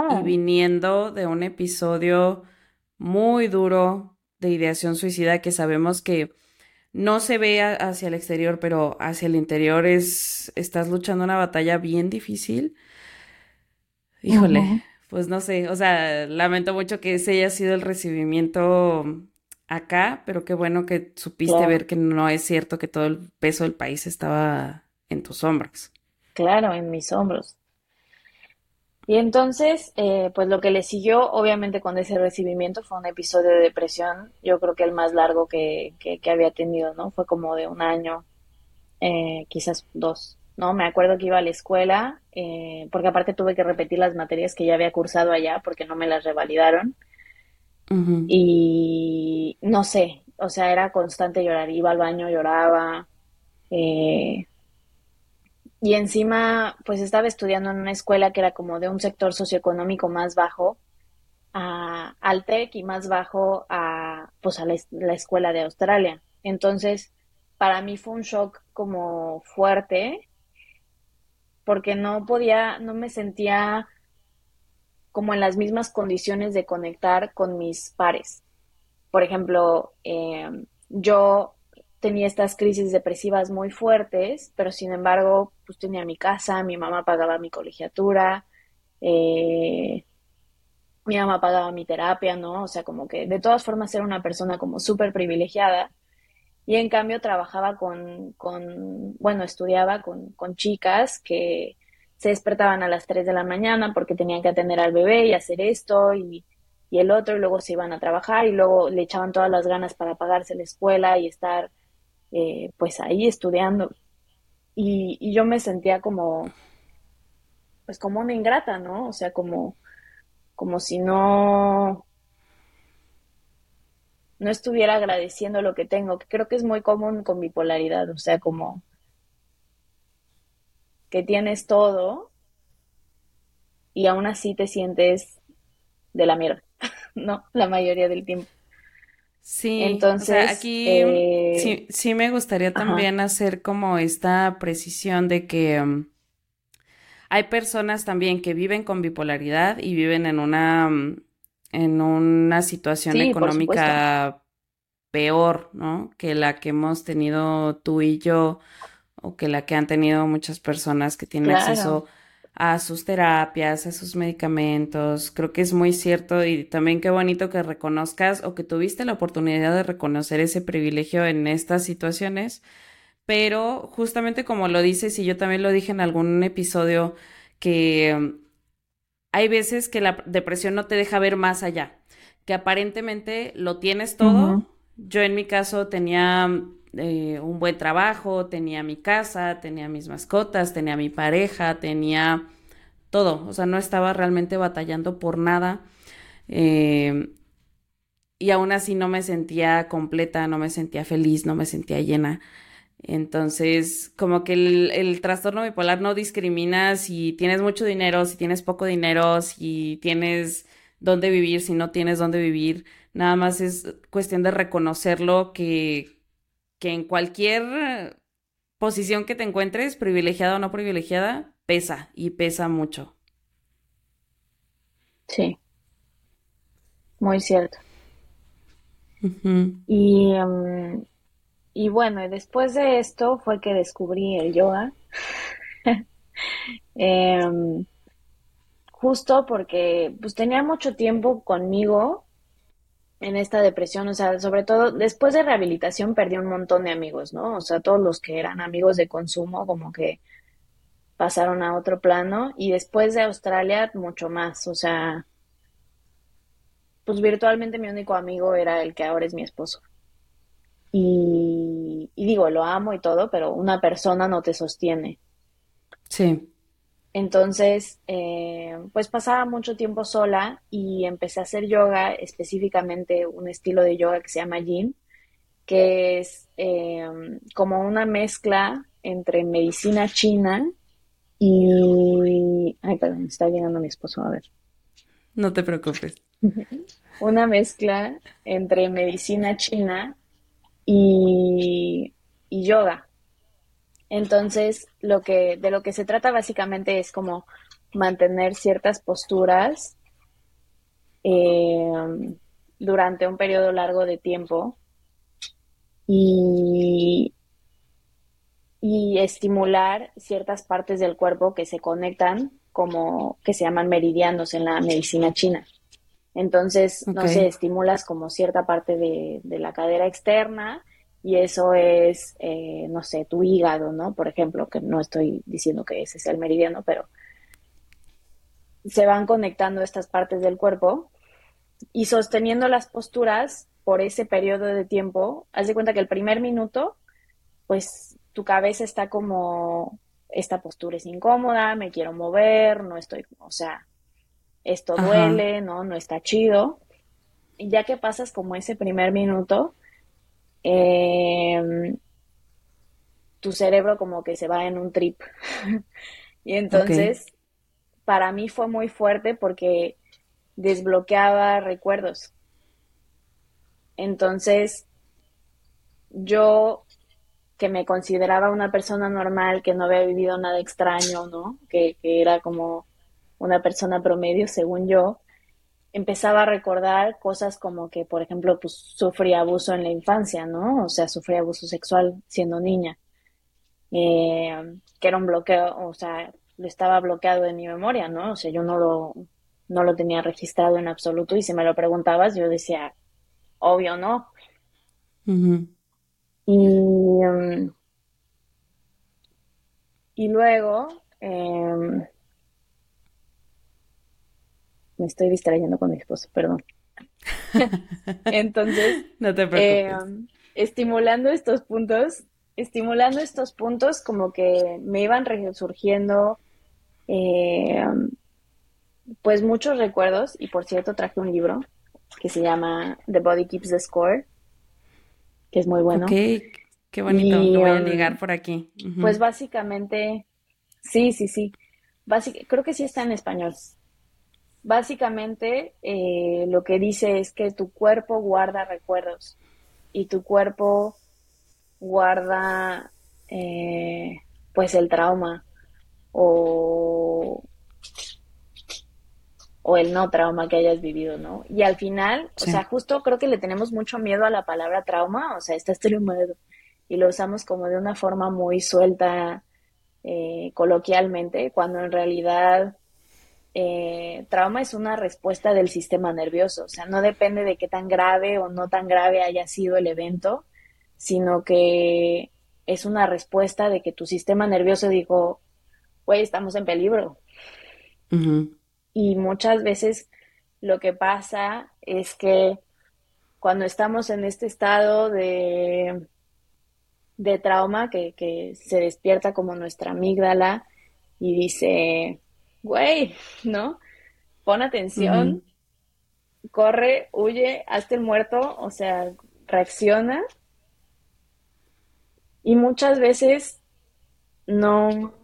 y viniendo de un episodio muy duro de ideación suicida que sabemos que no se ve hacia el exterior, pero hacia el interior es, estás luchando una batalla bien difícil. Híjole, pues no sé, o sea, lamento mucho que ese haya sido el recibimiento acá, pero qué bueno que supiste ver que no es cierto que todo el peso del país estaba en tus hombros. Claro, en mis hombros. Y entonces, eh, pues lo que le siguió, obviamente, con ese recibimiento fue un episodio de depresión, yo creo que el más largo que, que, había tenido, ¿no? Fue como de un año, eh, quizás dos, ¿no? Me acuerdo que iba a la escuela, eh, porque aparte tuve que repetir las materias que ya había cursado allá porque no me las revalidaron. Y no sé, o sea, era constante llorar, iba al baño, lloraba, eh, y encima, pues estaba estudiando en una escuela que era como de un sector socioeconómico más bajo al TEC y más bajo a, pues a la, escuela de Australia. Entonces, para mí fue un shock como fuerte porque no podía, no me sentía como en las mismas condiciones de conectar con mis pares. Por ejemplo, eh, yo tenía estas crisis depresivas muy fuertes, pero sin embargo, pues tenía mi casa, mi mamá pagaba mi colegiatura, eh, mi mamá pagaba mi terapia, ¿no? O sea, como que de todas formas era una persona como súper privilegiada. Y en cambio trabajaba con, con bueno, estudiaba con, con chicas que se despertaban a las 3 de la mañana porque tenían que atender al bebé y hacer esto y, y el otro, y luego se iban a trabajar y luego le echaban todas las ganas para pagarse la escuela y estar eh, pues ahí estudiando. Y, yo me sentía como, pues como una ingrata, ¿no? O sea, como, como si no, no estuviera agradeciendo lo que tengo, que creo que es muy común con bipolaridad, o sea, como que tienes todo y aún así te sientes de la mierda, ¿no? La mayoría del tiempo. Sí, entonces aquí eh, sí, sí, me gustaría también hacer como esta precisión de que mm, hay personas también que viven con bipolaridad y viven en una, mm, en una situación económica peor, ¿no? Que la que hemos tenido tú y yo o que la que han tenido muchas personas que tienen acceso a sus terapias, a sus medicamentos. Creo que es muy cierto y también qué bonito que reconozcas o que tuviste la oportunidad de reconocer ese privilegio en estas situaciones. Pero justamente como lo dices y yo también lo dije en algún episodio, que mm, hay veces que la depresión no te deja ver más allá, que aparentemente lo tienes todo. Yo en mi caso tenía eh, un buen trabajo, tenía mi casa, tenía mis mascotas, tenía mi pareja, tenía todo, o sea, no estaba realmente batallando por nada. Eh, y aún así no me sentía completa, no me sentía feliz, no me sentía llena. Entonces, como que el, el, trastorno bipolar no discrimina si tienes mucho dinero, si tienes poco dinero, si tienes dónde vivir, si no tienes dónde vivir. Nada más es cuestión de reconocerlo que, que en cualquier posición que te encuentres, privilegiada o no privilegiada, pesa y pesa mucho. Sí, muy cierto. Y, em, y bueno, después de esto fue que descubrí el yoga. Em, justo porque pues tenía mucho tiempo conmigo en esta depresión, o sea, sobre todo después de rehabilitación perdí un montón de amigos, ¿no? O sea, todos los que eran amigos de consumo como que pasaron a otro plano y después de Australia mucho más, o sea, pues virtualmente mi único amigo era el que ahora es mi esposo. Y, y digo, lo amo y todo, pero una persona no te sostiene. Sí. Entonces, eh, pues pasaba mucho tiempo sola y empecé a hacer yoga, específicamente un estilo de yoga que se llama Yin, que es eh, como una mezcla entre medicina china y... Ay, perdón, está llegando mi esposo, a ver. No te preocupes. una mezcla entre medicina china y, y yoga. Entonces, lo que, de lo que se trata básicamente es como mantener ciertas posturas eh, durante un periodo largo de tiempo y, y estimular ciertas partes del cuerpo que se conectan como que se llaman meridianos en la medicina china. Entonces, no sé, estimulas como cierta parte de, de la cadera externa y eso es, eh, no sé, tu hígado, ¿no? Por ejemplo, que no estoy diciendo que ese sea el meridiano, pero se van conectando estas partes del cuerpo y sosteniendo las posturas por ese periodo de tiempo, haz de cuenta que el primer minuto, pues tu cabeza está como, esta postura es incómoda, me quiero mover, no estoy, o sea, esto duele, ¿no? No está chido. Y ya que pasas como ese primer minuto, eh, tu cerebro como que se va en un trip. y entonces, para mí fue muy fuerte porque desbloqueaba recuerdos. Entonces, yo que me consideraba una persona normal, que no había vivido nada extraño, ¿no? Que, que era como una persona promedio, según yo, empezaba a recordar cosas como que, por ejemplo, pues sufría abuso en la infancia, ¿no? O sea, sufría abuso sexual siendo niña, eh, que era un bloqueo, o sea, lo estaba bloqueado de mi memoria, ¿no? O sea, yo no lo, no lo tenía registrado en absoluto y si me lo preguntabas, yo decía, obvio, ¿no? Y, um, y luego, eh, me estoy distrayendo con mi esposo, perdón. Entonces, no te preocupes. Eh, estimulando estos puntos, estimulando estos puntos como que me iban resurgiendo eh, pues muchos recuerdos y por cierto traje un libro que se llama The Body Keeps the Score, que es muy bueno. Ok, qué bonito, lo voy a um, ligar por aquí. Pues básicamente, sí, sí, sí. creo que sí está en español, básicamente eh, lo que dice es que tu cuerpo guarda recuerdos y tu cuerpo guarda eh, pues el trauma o, o el no trauma que hayas vivido, ¿no? Y al final, o sea, justo creo que le tenemos mucho miedo a la palabra trauma, o sea, estás traumado y lo usamos como de una forma muy suelta eh, coloquialmente, cuando en realidad eh, trauma es una respuesta del sistema nervioso, o sea, no depende de qué tan grave o no tan grave haya sido el evento, sino que es una respuesta de que tu sistema nervioso dijo, güey, estamos en peligro. Y muchas veces lo que pasa es que cuando estamos en este estado de de trauma que, se despierta como nuestra amígdala y dice, güey, ¿no? Pon atención, corre, huye, hazte el muerto, o sea, reacciona. Y muchas veces no,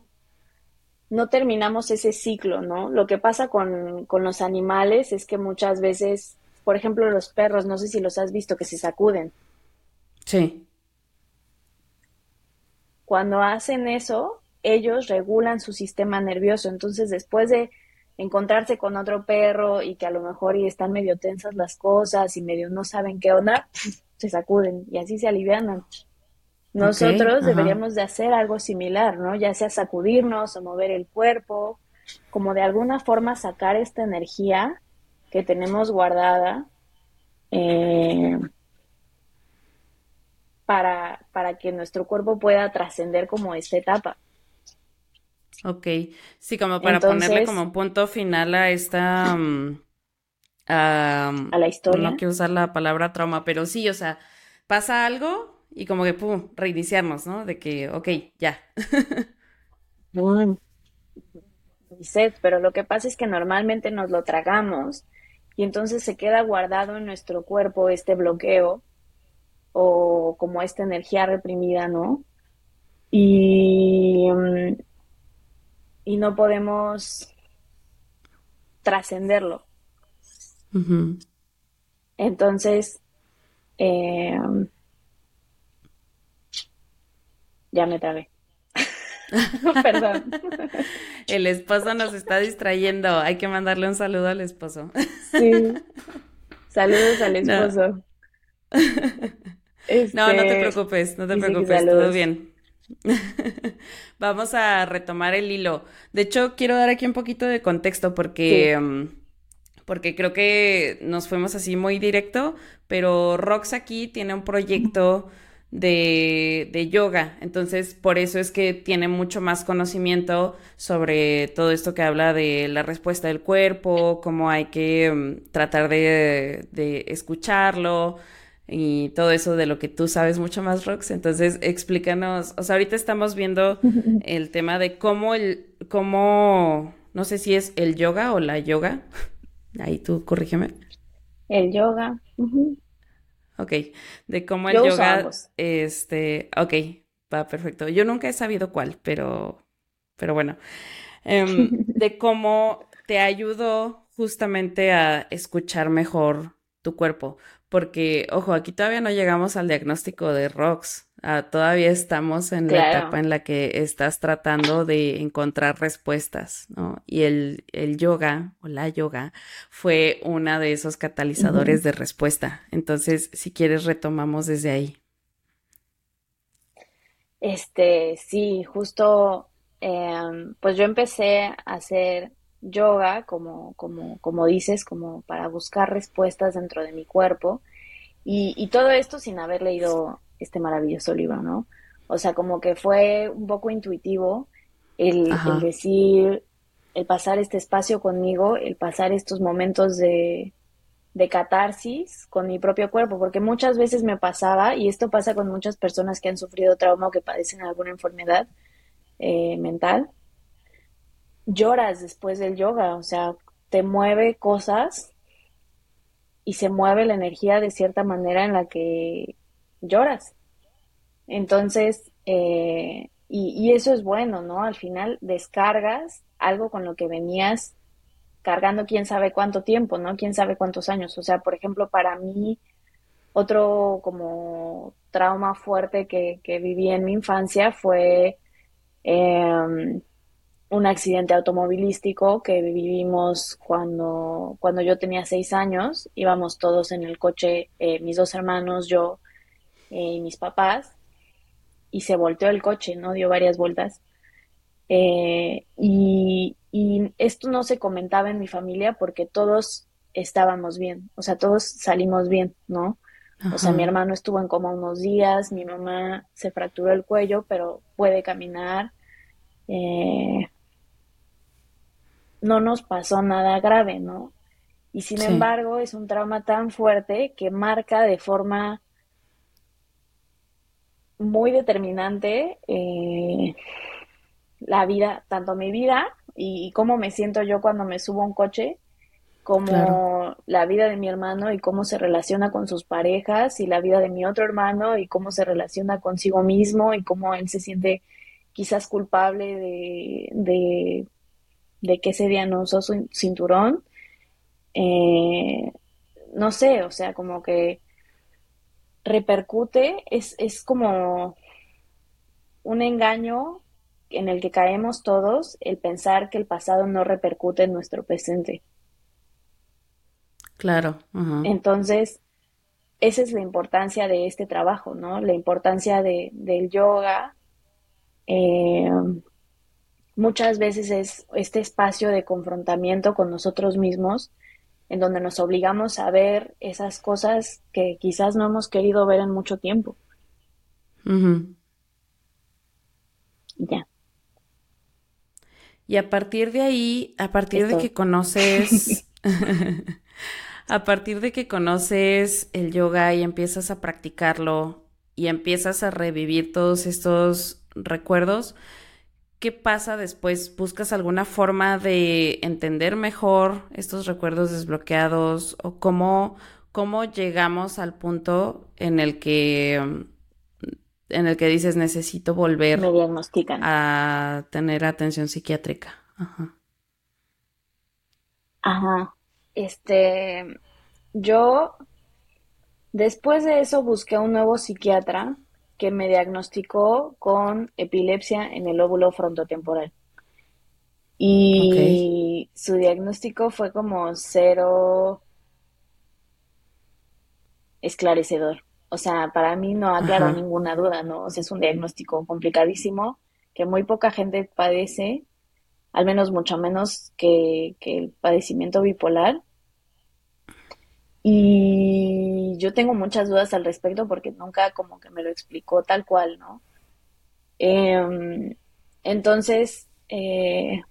no terminamos ese ciclo, ¿no? Lo que pasa con, con los animales es que muchas veces, por ejemplo, los perros, no sé si los has visto, que se sacuden. Sí. Cuando hacen eso, ellos regulan su sistema nervioso. Entonces, después de encontrarse con otro perro y que a lo mejor y están medio tensas las cosas y medio no saben qué onda, se sacuden y así se alivianan. Nosotros deberíamos de hacer algo similar, ¿no? Ya sea sacudirnos o mover el cuerpo, como de alguna forma sacar esta energía que tenemos guardada eh, para, para que nuestro cuerpo pueda trascender como esta etapa. Ok, sí, como para ponerle como un punto final a esta... Mm, a, la historia. No quiero usar la palabra trauma, pero sí, o sea, pasa algo y como que, pum, reiniciarnos, ¿no? De que, ok, ya. pero lo que pasa es que normalmente nos lo tragamos y entonces se queda guardado en nuestro cuerpo este bloqueo o como esta energía reprimida, ¿no? Y, mm, y no podemos trascenderlo. Entonces, eh, ya me trabé. Perdón. El esposo nos está distrayendo. Hay que mandarle un saludo al esposo. Sí. Saludos al esposo. No, no te este, preocupes, no te preocupes, todo bien. Vamos a retomar el hilo. De hecho, quiero dar aquí un poquito de contexto porque, mm, porque creo que nos fuimos así muy directo, pero Rox aquí tiene un proyecto de, de, yoga, entonces por eso es que tiene mucho más conocimiento sobre todo esto que habla de la respuesta del cuerpo, cómo hay que mm, tratar de, de escucharlo y todo eso de lo que tú sabes mucho más, Rox. Entonces, explícanos, o sea, ahorita estamos viendo el tema de cómo el, cómo, no sé si es el yoga o la yoga. Ahí tú corrígeme. El yoga. Ok, de cómo el yoga, este, ok, va perfecto. Yo nunca he sabido cuál, pero, pero bueno, em, de cómo te ayudó justamente a escuchar mejor tu cuerpo, porque, ojo, aquí todavía no llegamos al diagnóstico de ROX, ah, todavía estamos en la etapa en la que estás tratando de encontrar respuestas, ¿no? Y el, el yoga o la yoga fue una de esos catalizadores de respuesta. Entonces, si quieres, retomamos desde ahí. Este, sí, justo, em, pues yo empecé a hacer yoga, como, como, como dices, como para buscar respuestas dentro de mi cuerpo. Y, y todo esto sin haber leído este maravilloso libro, ¿no? O sea, como que fue un poco intuitivo el, el, decir, el pasar este espacio conmigo, el pasar estos momentos de, de catarsis con mi propio cuerpo, porque muchas veces me pasaba, y esto pasa con muchas personas que han sufrido trauma o que padecen alguna enfermedad eh, mental, lloras después del yoga, o sea, te mueve cosas y se mueve la energía de cierta manera en la que lloras. Entonces, eh, y, eso es bueno, ¿no? Al final descargas algo con lo que venías cargando quién sabe cuánto tiempo, ¿no? Quién sabe cuántos años. O sea, por ejemplo, para mí, otro como trauma fuerte que, viví en mi infancia fue em, un accidente automovilístico que vivimos cuando, cuando yo tenía seis años. Íbamos todos en el coche, eh, mis dos hermanos, yo eh, y mis papás, y se volteó el coche, ¿no? Dio varias vueltas. Eh, y, y esto no se comentaba en mi familia porque todos estábamos bien, o sea, todos salimos bien, ¿no? O sea, mi hermano estuvo en coma unos días, mi mamá se fracturó el cuello, pero puede caminar. Eh, no nos pasó nada grave, ¿no? Y sin embargo, es un trauma tan fuerte que marca de forma muy determinante eh, la vida, tanto mi vida y, cómo me siento yo cuando me subo a un coche, como la vida de mi hermano y cómo se relaciona con sus parejas y la vida de mi otro hermano y cómo se relaciona consigo mismo y cómo él se siente quizás culpable de, de, que ese día no usó su cinturón. Eh, no sé, o sea, como que repercute, es, es como un engaño en el que caemos todos el pensar que el pasado no repercute en nuestro presente. Claro. Entonces, esa es la importancia de este trabajo, ¿no? La importancia de, del yoga. Eh, muchas veces es este espacio de confrontamiento con nosotros mismos, en donde nos obligamos a ver esas cosas que quizás no hemos querido ver en mucho tiempo. Ya. Y a partir de ahí, a partir de que conoces, a partir de que conoces el yoga y empiezas a practicarlo y empiezas a revivir todos estos recuerdos, ¿qué pasa después? ¿Buscas alguna forma de entender mejor estos recuerdos desbloqueados o cómo, cómo llegamos al punto en el que en el que dices necesito volver a tener atención psiquiátrica. Ajá. Ajá. Este, yo después de eso busqué un nuevo psiquiatra que me diagnosticó con epilepsia en el óvulo frontotemporal. Y su diagnóstico fue como cero esclarecedor. O sea, para mí no aclaró ninguna duda, ¿no? O sea, es un diagnóstico complicadísimo que muy poca gente padece, al menos mucho menos que, el padecimiento bipolar. Y yo tengo muchas dudas al respecto porque nunca como que me lo explicó tal cual, ¿no? Em, entonces, eh,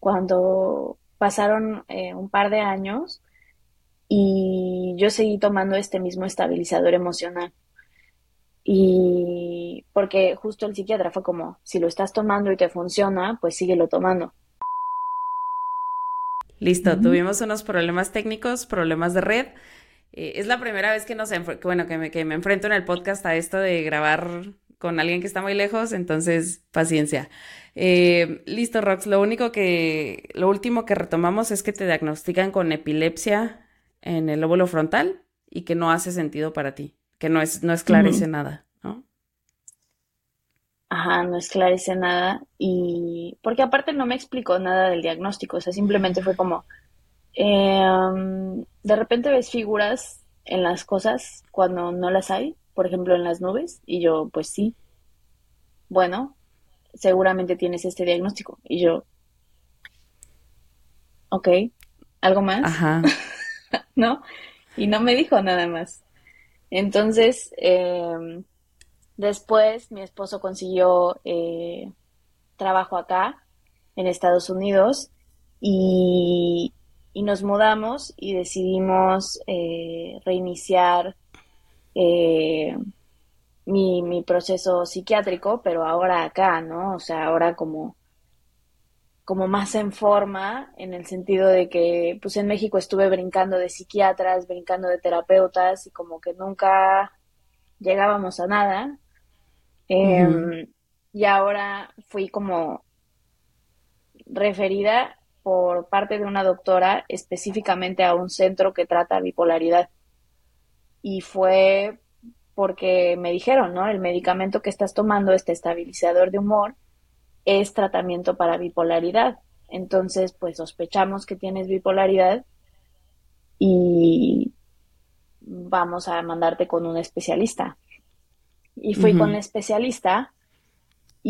cuando pasaron eh, un par de años, y yo seguí tomando este mismo estabilizador emocional. Y porque justo el psiquiatra fue como, si lo estás tomando y te funciona, pues síguelo tomando. Listo, tuvimos unos problemas técnicos, problemas de red. Eh, es la primera vez que nos bueno, que me, que me enfrento en el podcast a esto de grabar con alguien que está muy lejos, entonces paciencia. Eh, listo, Rox. Lo único que, lo último que retomamos es que te diagnostican con epilepsia en el lóbulo frontal y que no hace sentido para ti, que no es, no esclarece nada, ¿no? Ajá, no esclarece nada y porque aparte no me explicó nada del diagnóstico, o sea, simplemente fue como, em, de repente ves figuras en las cosas cuando no las hay, por ejemplo en las nubes, y yo, pues sí, bueno, seguramente tienes este diagnóstico, y yo, ok, ¿algo más? Ajá. ¿no? Y no me dijo nada más. Entonces, em, después mi esposo consiguió eh, trabajo acá, en Estados Unidos, y, nos mudamos y decidimos eh, reiniciar eh, mi, mi proceso psiquiátrico, pero ahora acá, ¿no? O sea, ahora como como más en forma, en el sentido de que pues en México estuve brincando de psiquiatras, brincando de terapeutas y como que nunca llegábamos a nada. Em, y ahora fui como referida por parte de una doctora específicamente a un centro que trata bipolaridad. Y fue porque me dijeron, ¿no? El medicamento que estás tomando, este estabilizador de humor, es tratamiento para bipolaridad. Entonces, pues sospechamos que tienes bipolaridad y vamos a mandarte con un especialista. Y fui con un especialista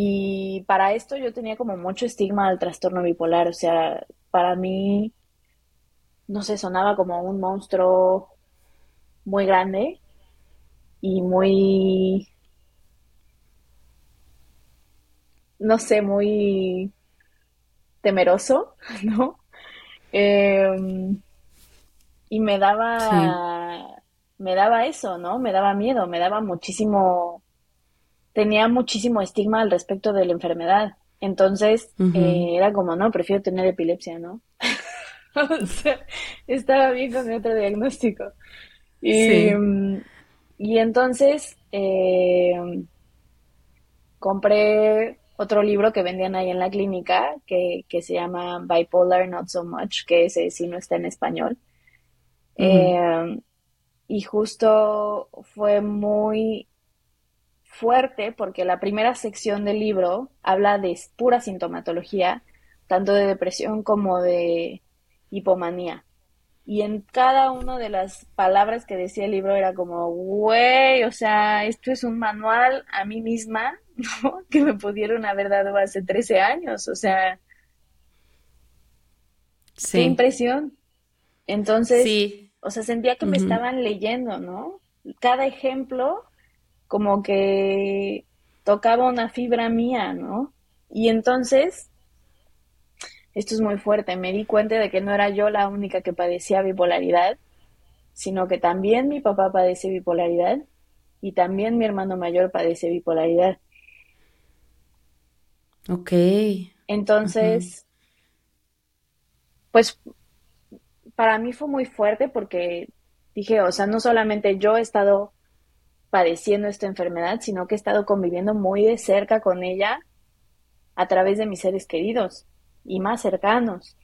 y para esto yo tenía como mucho estigma al trastorno bipolar, o sea, para mí, no sé, sonaba como un monstruo muy grande y muy, no sé, muy temeroso, ¿no? Em, y me daba, me daba eso, ¿no? Me daba miedo, me daba muchísimo, tenía muchísimo estigma al respecto de la enfermedad. Entonces, eh, era como, no, prefiero tener epilepsia, ¿no? o sea, estaba bien con mi otro diagnóstico. Y, y entonces, eh, compré otro libro que vendían ahí en la clínica que, que se llama Bipolar Not So Much, que ese sí no está en español. Eh, y justo fue muy fuerte porque la primera sección del libro habla de pura sintomatología, tanto de depresión como de hipomanía. Y en cada una de las palabras que decía el libro era como, güey, o sea, esto es un manual a mí misma, ¿no? Que me pudieron haber dado hace 13 años, o sea, qué impresión. Entonces, sí. o sea, sentía que me estaban leyendo, ¿no? Cada ejemplo como que tocaba una fibra mía, ¿no? Y entonces esto es muy fuerte, me di cuenta de que no era yo la única que padecía bipolaridad, sino que también mi papá padece bipolaridad y también mi hermano mayor padece bipolaridad. Ok. Entonces, pues para mí fue muy fuerte porque dije, o sea, no solamente yo he estado padeciendo esta enfermedad, sino que he estado conviviendo muy de cerca con ella a través de mis seres queridos y más cercanos.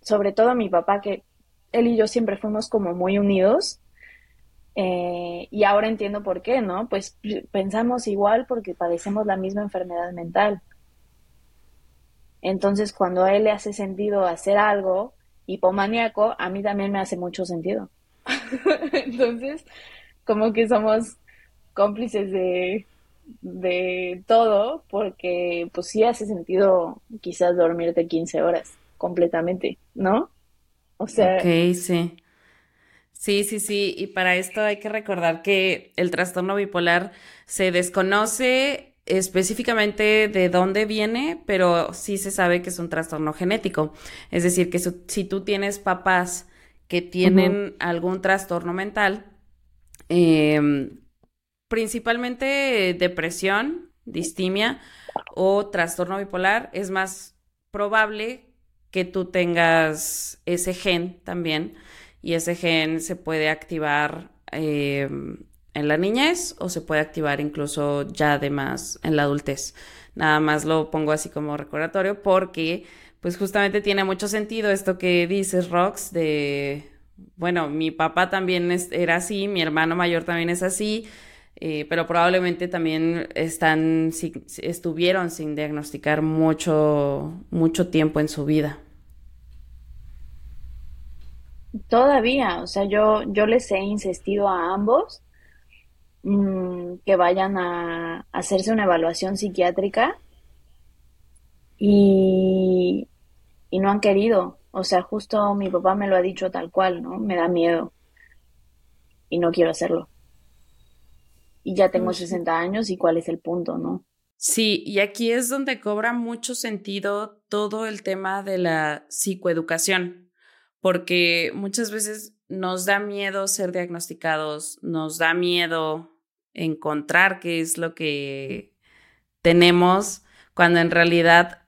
Sobre todo mi papá, que él y yo siempre fuimos como muy unidos. Eh, y ahora entiendo por qué, ¿no? Pues pensamos igual porque padecemos la misma enfermedad mental. Entonces, cuando a él le hace sentido hacer algo hipomaníaco, a mí también me hace mucho sentido. Entonces, como que somos cómplices de, de todo, porque pues sí hace sentido quizás dormirte 15 horas completamente, ¿no? O sea... Ok, sí. Sí, sí, sí. Y para esto hay que recordar que el trastorno bipolar se desconoce específicamente de dónde viene, pero sí se sabe que es un trastorno genético. Es decir, que si tú tienes papás que tienen algún trastorno mental, eh, principalmente depresión, distimia o trastorno bipolar, es más probable que tú tengas ese gen también y ese gen se puede activar em, en la niñez o se puede activar incluso ya además en la adultez. Nada más lo pongo así como recordatorio porque pues justamente tiene mucho sentido esto que dices, Rox, de, bueno, mi papá también era así, mi hermano mayor también es así, eh, pero probablemente también están, estuvieron sin diagnosticar mucho, mucho tiempo en su vida. Todavía, o sea, yo, yo les he insistido a ambos mm, que vayan a, hacerse una evaluación psiquiátrica y, y no han querido. O sea, justo mi papá me lo ha dicho tal cual, ¿no? Me da miedo y no quiero hacerlo y ya tengo 60 años y cuál es el punto, ¿no? Sí, y aquí es donde cobra mucho sentido todo el tema de la psicoeducación, porque muchas veces nos da miedo ser diagnosticados, nos da miedo encontrar qué es lo que tenemos, cuando en realidad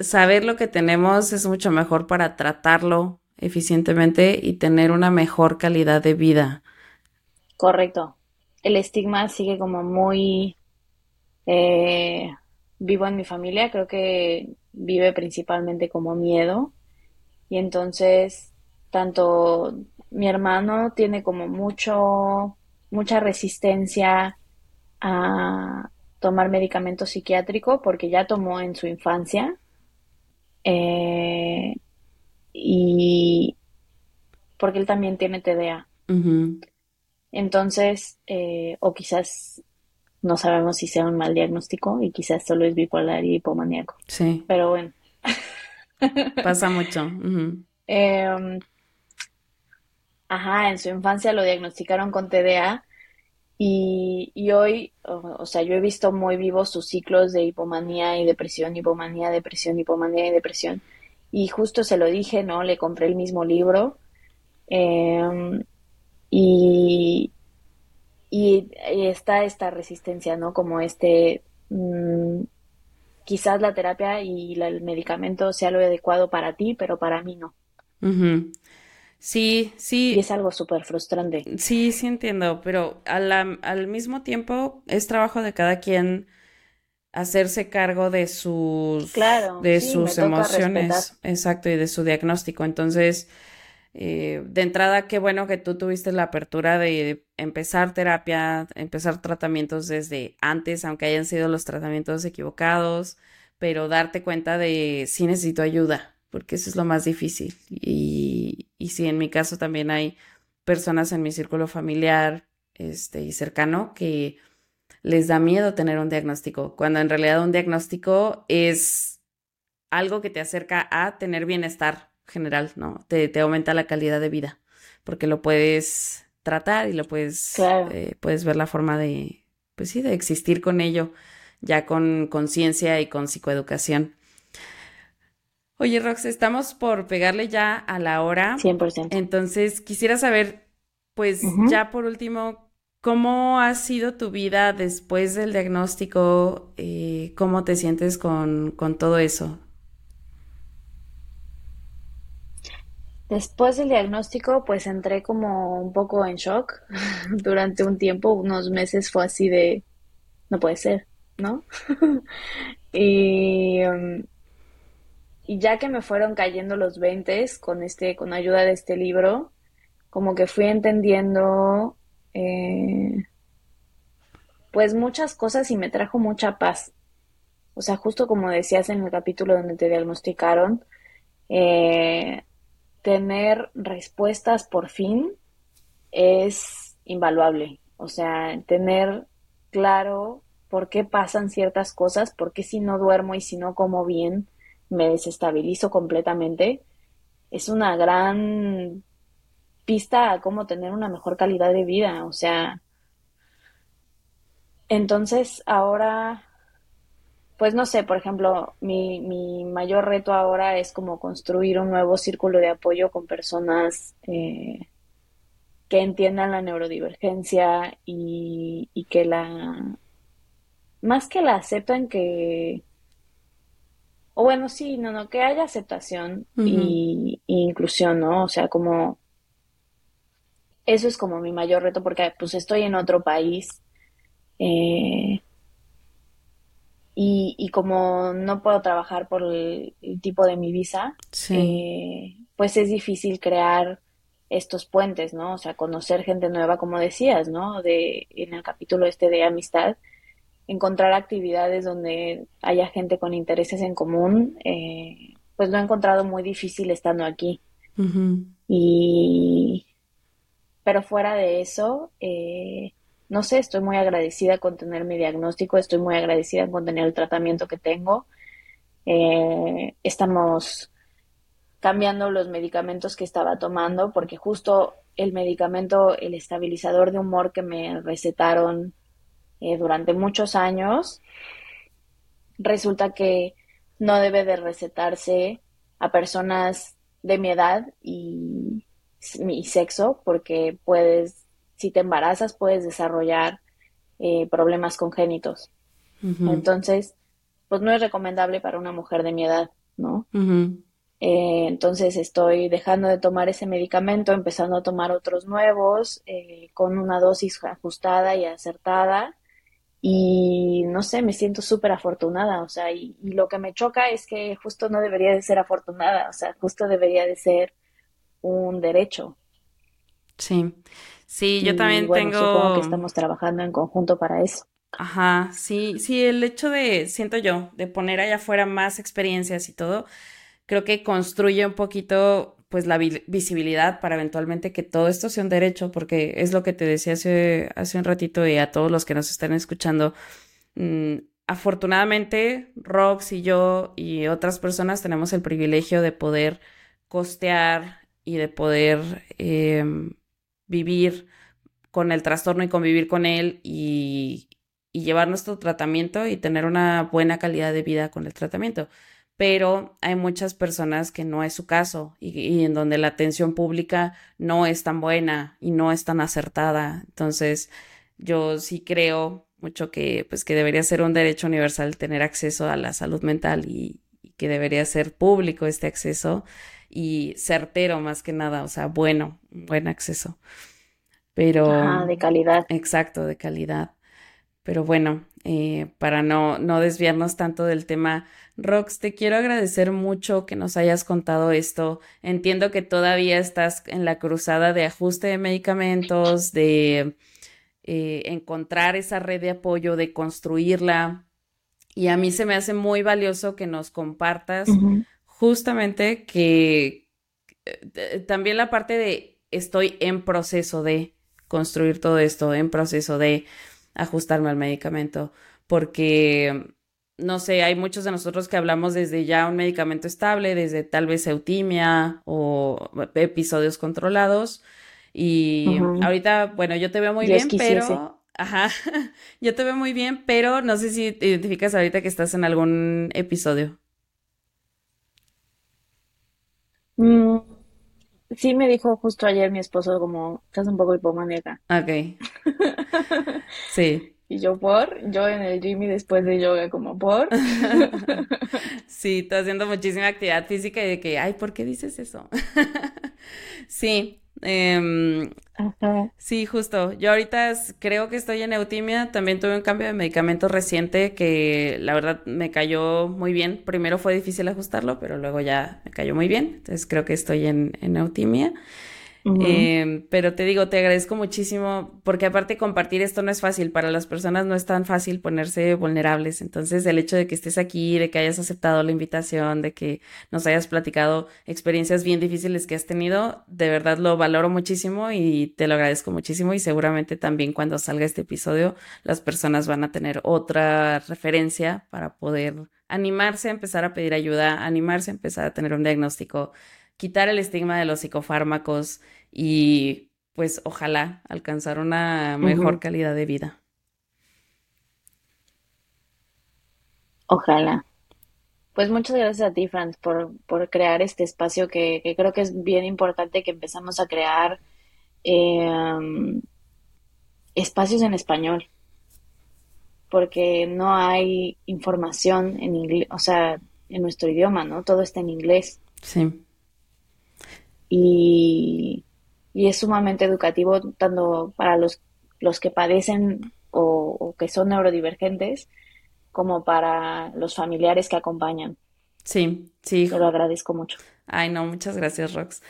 saber lo que tenemos es mucho mejor para tratarlo eficientemente y tener una mejor calidad de vida. Correcto el estigma sigue como muy, eh, vivo en mi familia, creo que vive principalmente como miedo. Y entonces, tanto mi hermano tiene como mucho, mucha resistencia a tomar medicamento psiquiátrico porque ya tomó en su infancia. Eh, y porque él también tiene TDA. Entonces, eh, o quizás no sabemos si sea un mal diagnóstico y quizás solo es bipolar y hipomaníaco. Sí. Pero bueno. Pasa mucho. Em, ajá, en su infancia lo diagnosticaron con TDA y, y hoy, o, sea, yo he visto muy vivos sus ciclos de hipomanía y depresión, hipomanía, depresión, hipomanía y depresión. Y justo se lo dije, ¿no? Le compré el mismo libro. Em, y, y, está esta resistencia, ¿no? Como este, mm, quizás la terapia y el medicamento sea lo adecuado para ti, pero para mí no. Sí, sí. Y es algo súper frustrante. Sí, sí entiendo, pero al, al mismo tiempo es trabajo de cada quien hacerse cargo de sus, claro, de sus emociones, exacto, y de su diagnóstico. Entonces, eh, de entrada, qué bueno que tú tuviste la apertura de empezar terapia, empezar tratamientos desde antes, aunque hayan sido los tratamientos equivocados, pero darte cuenta de si necesito ayuda, porque eso es lo más difícil. Y, y sí, en mi caso también hay personas en mi círculo familiar este, y cercano que les da miedo tener un diagnóstico, cuando en realidad un diagnóstico es algo que te acerca a tener bienestar general, ¿no? Te, te aumenta la calidad de vida, porque lo puedes tratar y lo puedes, eh, puedes ver la forma de, pues sí, de existir con ello, ya con conciencia y con psicoeducación. Oye, Rox, estamos por pegarle ya a la hora. 100%. Entonces, quisiera saber, pues ya por último, ¿cómo ha sido tu vida después del diagnóstico? Eh, ¿Cómo te sientes con, con todo eso? Después del diagnóstico, pues entré como un poco en shock durante un tiempo, unos meses fue así de, no puede ser, ¿no? y, um, y ya que me fueron cayendo los 20 con este, con ayuda de este libro, como que fui entendiendo eh, pues muchas cosas y me trajo mucha paz. O sea, justo como decías en el capítulo donde te diagnosticaron, eh, tener respuestas por fin es invaluable. O sea, tener claro por qué pasan ciertas cosas, por qué si no duermo y si no como bien me desestabilizo completamente, es una gran pista a cómo tener una mejor calidad de vida. O sea, entonces ahora pues no sé, por ejemplo, mi, mi mayor reto ahora es como construir un nuevo círculo de apoyo con personas eh, que entiendan la neurodivergencia y, que la, más que la aceptan que, o bueno, sí, no, no, que haya aceptación y, inclusión, ¿no? O sea, como, eso es como mi mayor reto porque pues estoy en otro país. Eh, y, como no puedo trabajar por el, tipo de mi visa, eh, pues es difícil crear estos puentes, ¿no? O sea, conocer gente nueva, como decías, ¿no? De, en el capítulo este de amistad, encontrar actividades donde haya gente con intereses en común, eh, pues lo he encontrado muy difícil estando aquí. Y, pero fuera de eso, eh, no sé, estoy muy agradecida con tener mi diagnóstico, estoy muy agradecida con tener el tratamiento que tengo. Eh, estamos cambiando los medicamentos que estaba tomando porque justo el medicamento, el estabilizador de humor que me recetaron eh, durante muchos años, resulta que no debe de recetarse a personas de mi edad y mi sexo porque puedes si te embarazas puedes desarrollar eh, problemas congénitos. Entonces, pues no es recomendable para una mujer de mi edad, ¿no? Eh, entonces estoy dejando de tomar ese medicamento, empezando a tomar otros nuevos, eh, con una dosis ajustada y acertada. Y no sé, me siento súper afortunada, o sea, y, lo que me choca es que justo no debería de ser afortunada, o sea, justo debería de ser un derecho. Sí, sí, yo también tengo... Supongo que estamos trabajando en conjunto para eso. Ajá, sí, sí, el hecho de, siento yo, de poner allá afuera más experiencias y todo, creo que construye un poquito pues la visibilidad para eventualmente que todo esto sea un derecho, porque es lo que te decía hace, hace un ratito y a todos los que nos están escuchando. Mm, afortunadamente, Rox y yo y otras personas tenemos el privilegio de poder costear y de poder em, vivir con el trastorno y convivir con él y, y llevar nuestro tratamiento y tener una buena calidad de vida con el tratamiento pero hay muchas personas que no es su caso y, en donde la atención pública no es tan buena y no es tan acertada. Entonces, yo sí creo mucho que, pues, que debería ser un derecho universal tener acceso a la salud mental y, que debería ser público este acceso y certero más que nada, o sea, bueno, buen acceso. Pero... de calidad. Exacto, de calidad. Pero bueno, eh, para no, no desviarnos tanto del tema, Rox, te quiero agradecer mucho que nos hayas contado esto. Entiendo que todavía estás en la cruzada de ajuste de medicamentos, de eh, encontrar esa red de apoyo, de construirla. Y a mí se me hace muy valioso que nos compartas justamente que eh, también la parte de estoy en proceso de construir todo esto, en proceso de ajustarme al medicamento, porque, no sé, hay muchos de nosotros que hablamos desde ya un medicamento estable, desde tal vez eutimia o episodios controlados. Y ahorita, bueno, yo te veo muy bien, pero... Ajá, yo te veo muy bien, pero no sé si te identificas ahorita que estás en algún episodio. Mm, sí, me dijo justo ayer mi esposo como, estás un poco hipomaníaca. Ok. Sí. Y yo por, yo en el gym y después de yoga como por. sí, estoy haciendo muchísima actividad física y de que, ay, ¿por qué dices eso? sí, em, sí, justo. Yo ahorita creo que estoy en eutimia. También tuve un cambio de medicamento reciente que la verdad me cayó muy bien. Primero fue difícil ajustarlo, pero luego ya me cayó muy bien. Entonces creo que estoy en, en eutimia. Em, pero te digo, te agradezco muchísimo porque aparte compartir esto no es fácil, para las personas no es tan fácil ponerse vulnerables, entonces el hecho de que estés aquí, de que hayas aceptado la invitación, de que nos hayas platicado experiencias bien difíciles que has tenido, de verdad lo valoro muchísimo y te lo agradezco muchísimo. Y seguramente también cuando salga este episodio las personas van a tener otra referencia para poder animarse a empezar a pedir ayuda, animarse a empezar a tener un diagnóstico quitar el estigma de los psicofármacos y pues ojalá alcanzar una mejor calidad de vida. Ojalá. Pues muchas gracias a ti, Franz, por, por crear este espacio que, creo que es bien importante que empezamos a crear em, espacios en español, porque no hay información en inglés, o sea, en nuestro idioma, ¿no? Todo está en inglés. Sí y, es sumamente educativo tanto para los, los que padecen o, que son neurodivergentes como para los familiares que acompañan. Sí, sí. Te lo agradezco mucho. Ay, no, muchas gracias, Rox.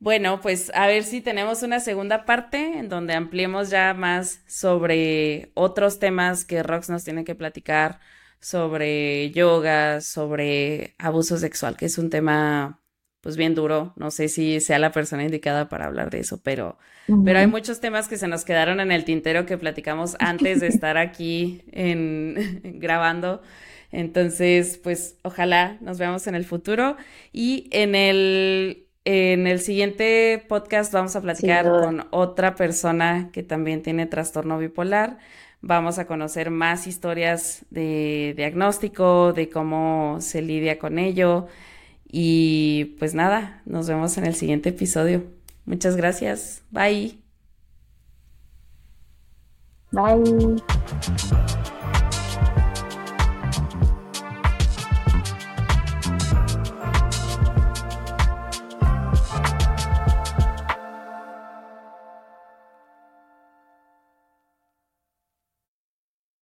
Bueno, pues a ver si tenemos una segunda parte en donde ampliemos ya más sobre otros temas que Rox nos tiene que platicar, sobre yoga, sobre abuso sexual, que es un tema pues bien duro. No sé si sea la persona indicada para hablar de eso, pero, pero hay muchos temas que se nos quedaron en el tintero que platicamos antes de estar aquí en, grabando. Entonces, pues ojalá nos veamos en el futuro. Y en el, en el siguiente podcast vamos a platicar con otra persona que también tiene trastorno bipolar. Vamos a conocer más historias de diagnóstico, de cómo se lidia con ello. Y pues nada, nos vemos en el siguiente episodio. Muchas gracias. Bye. Bye.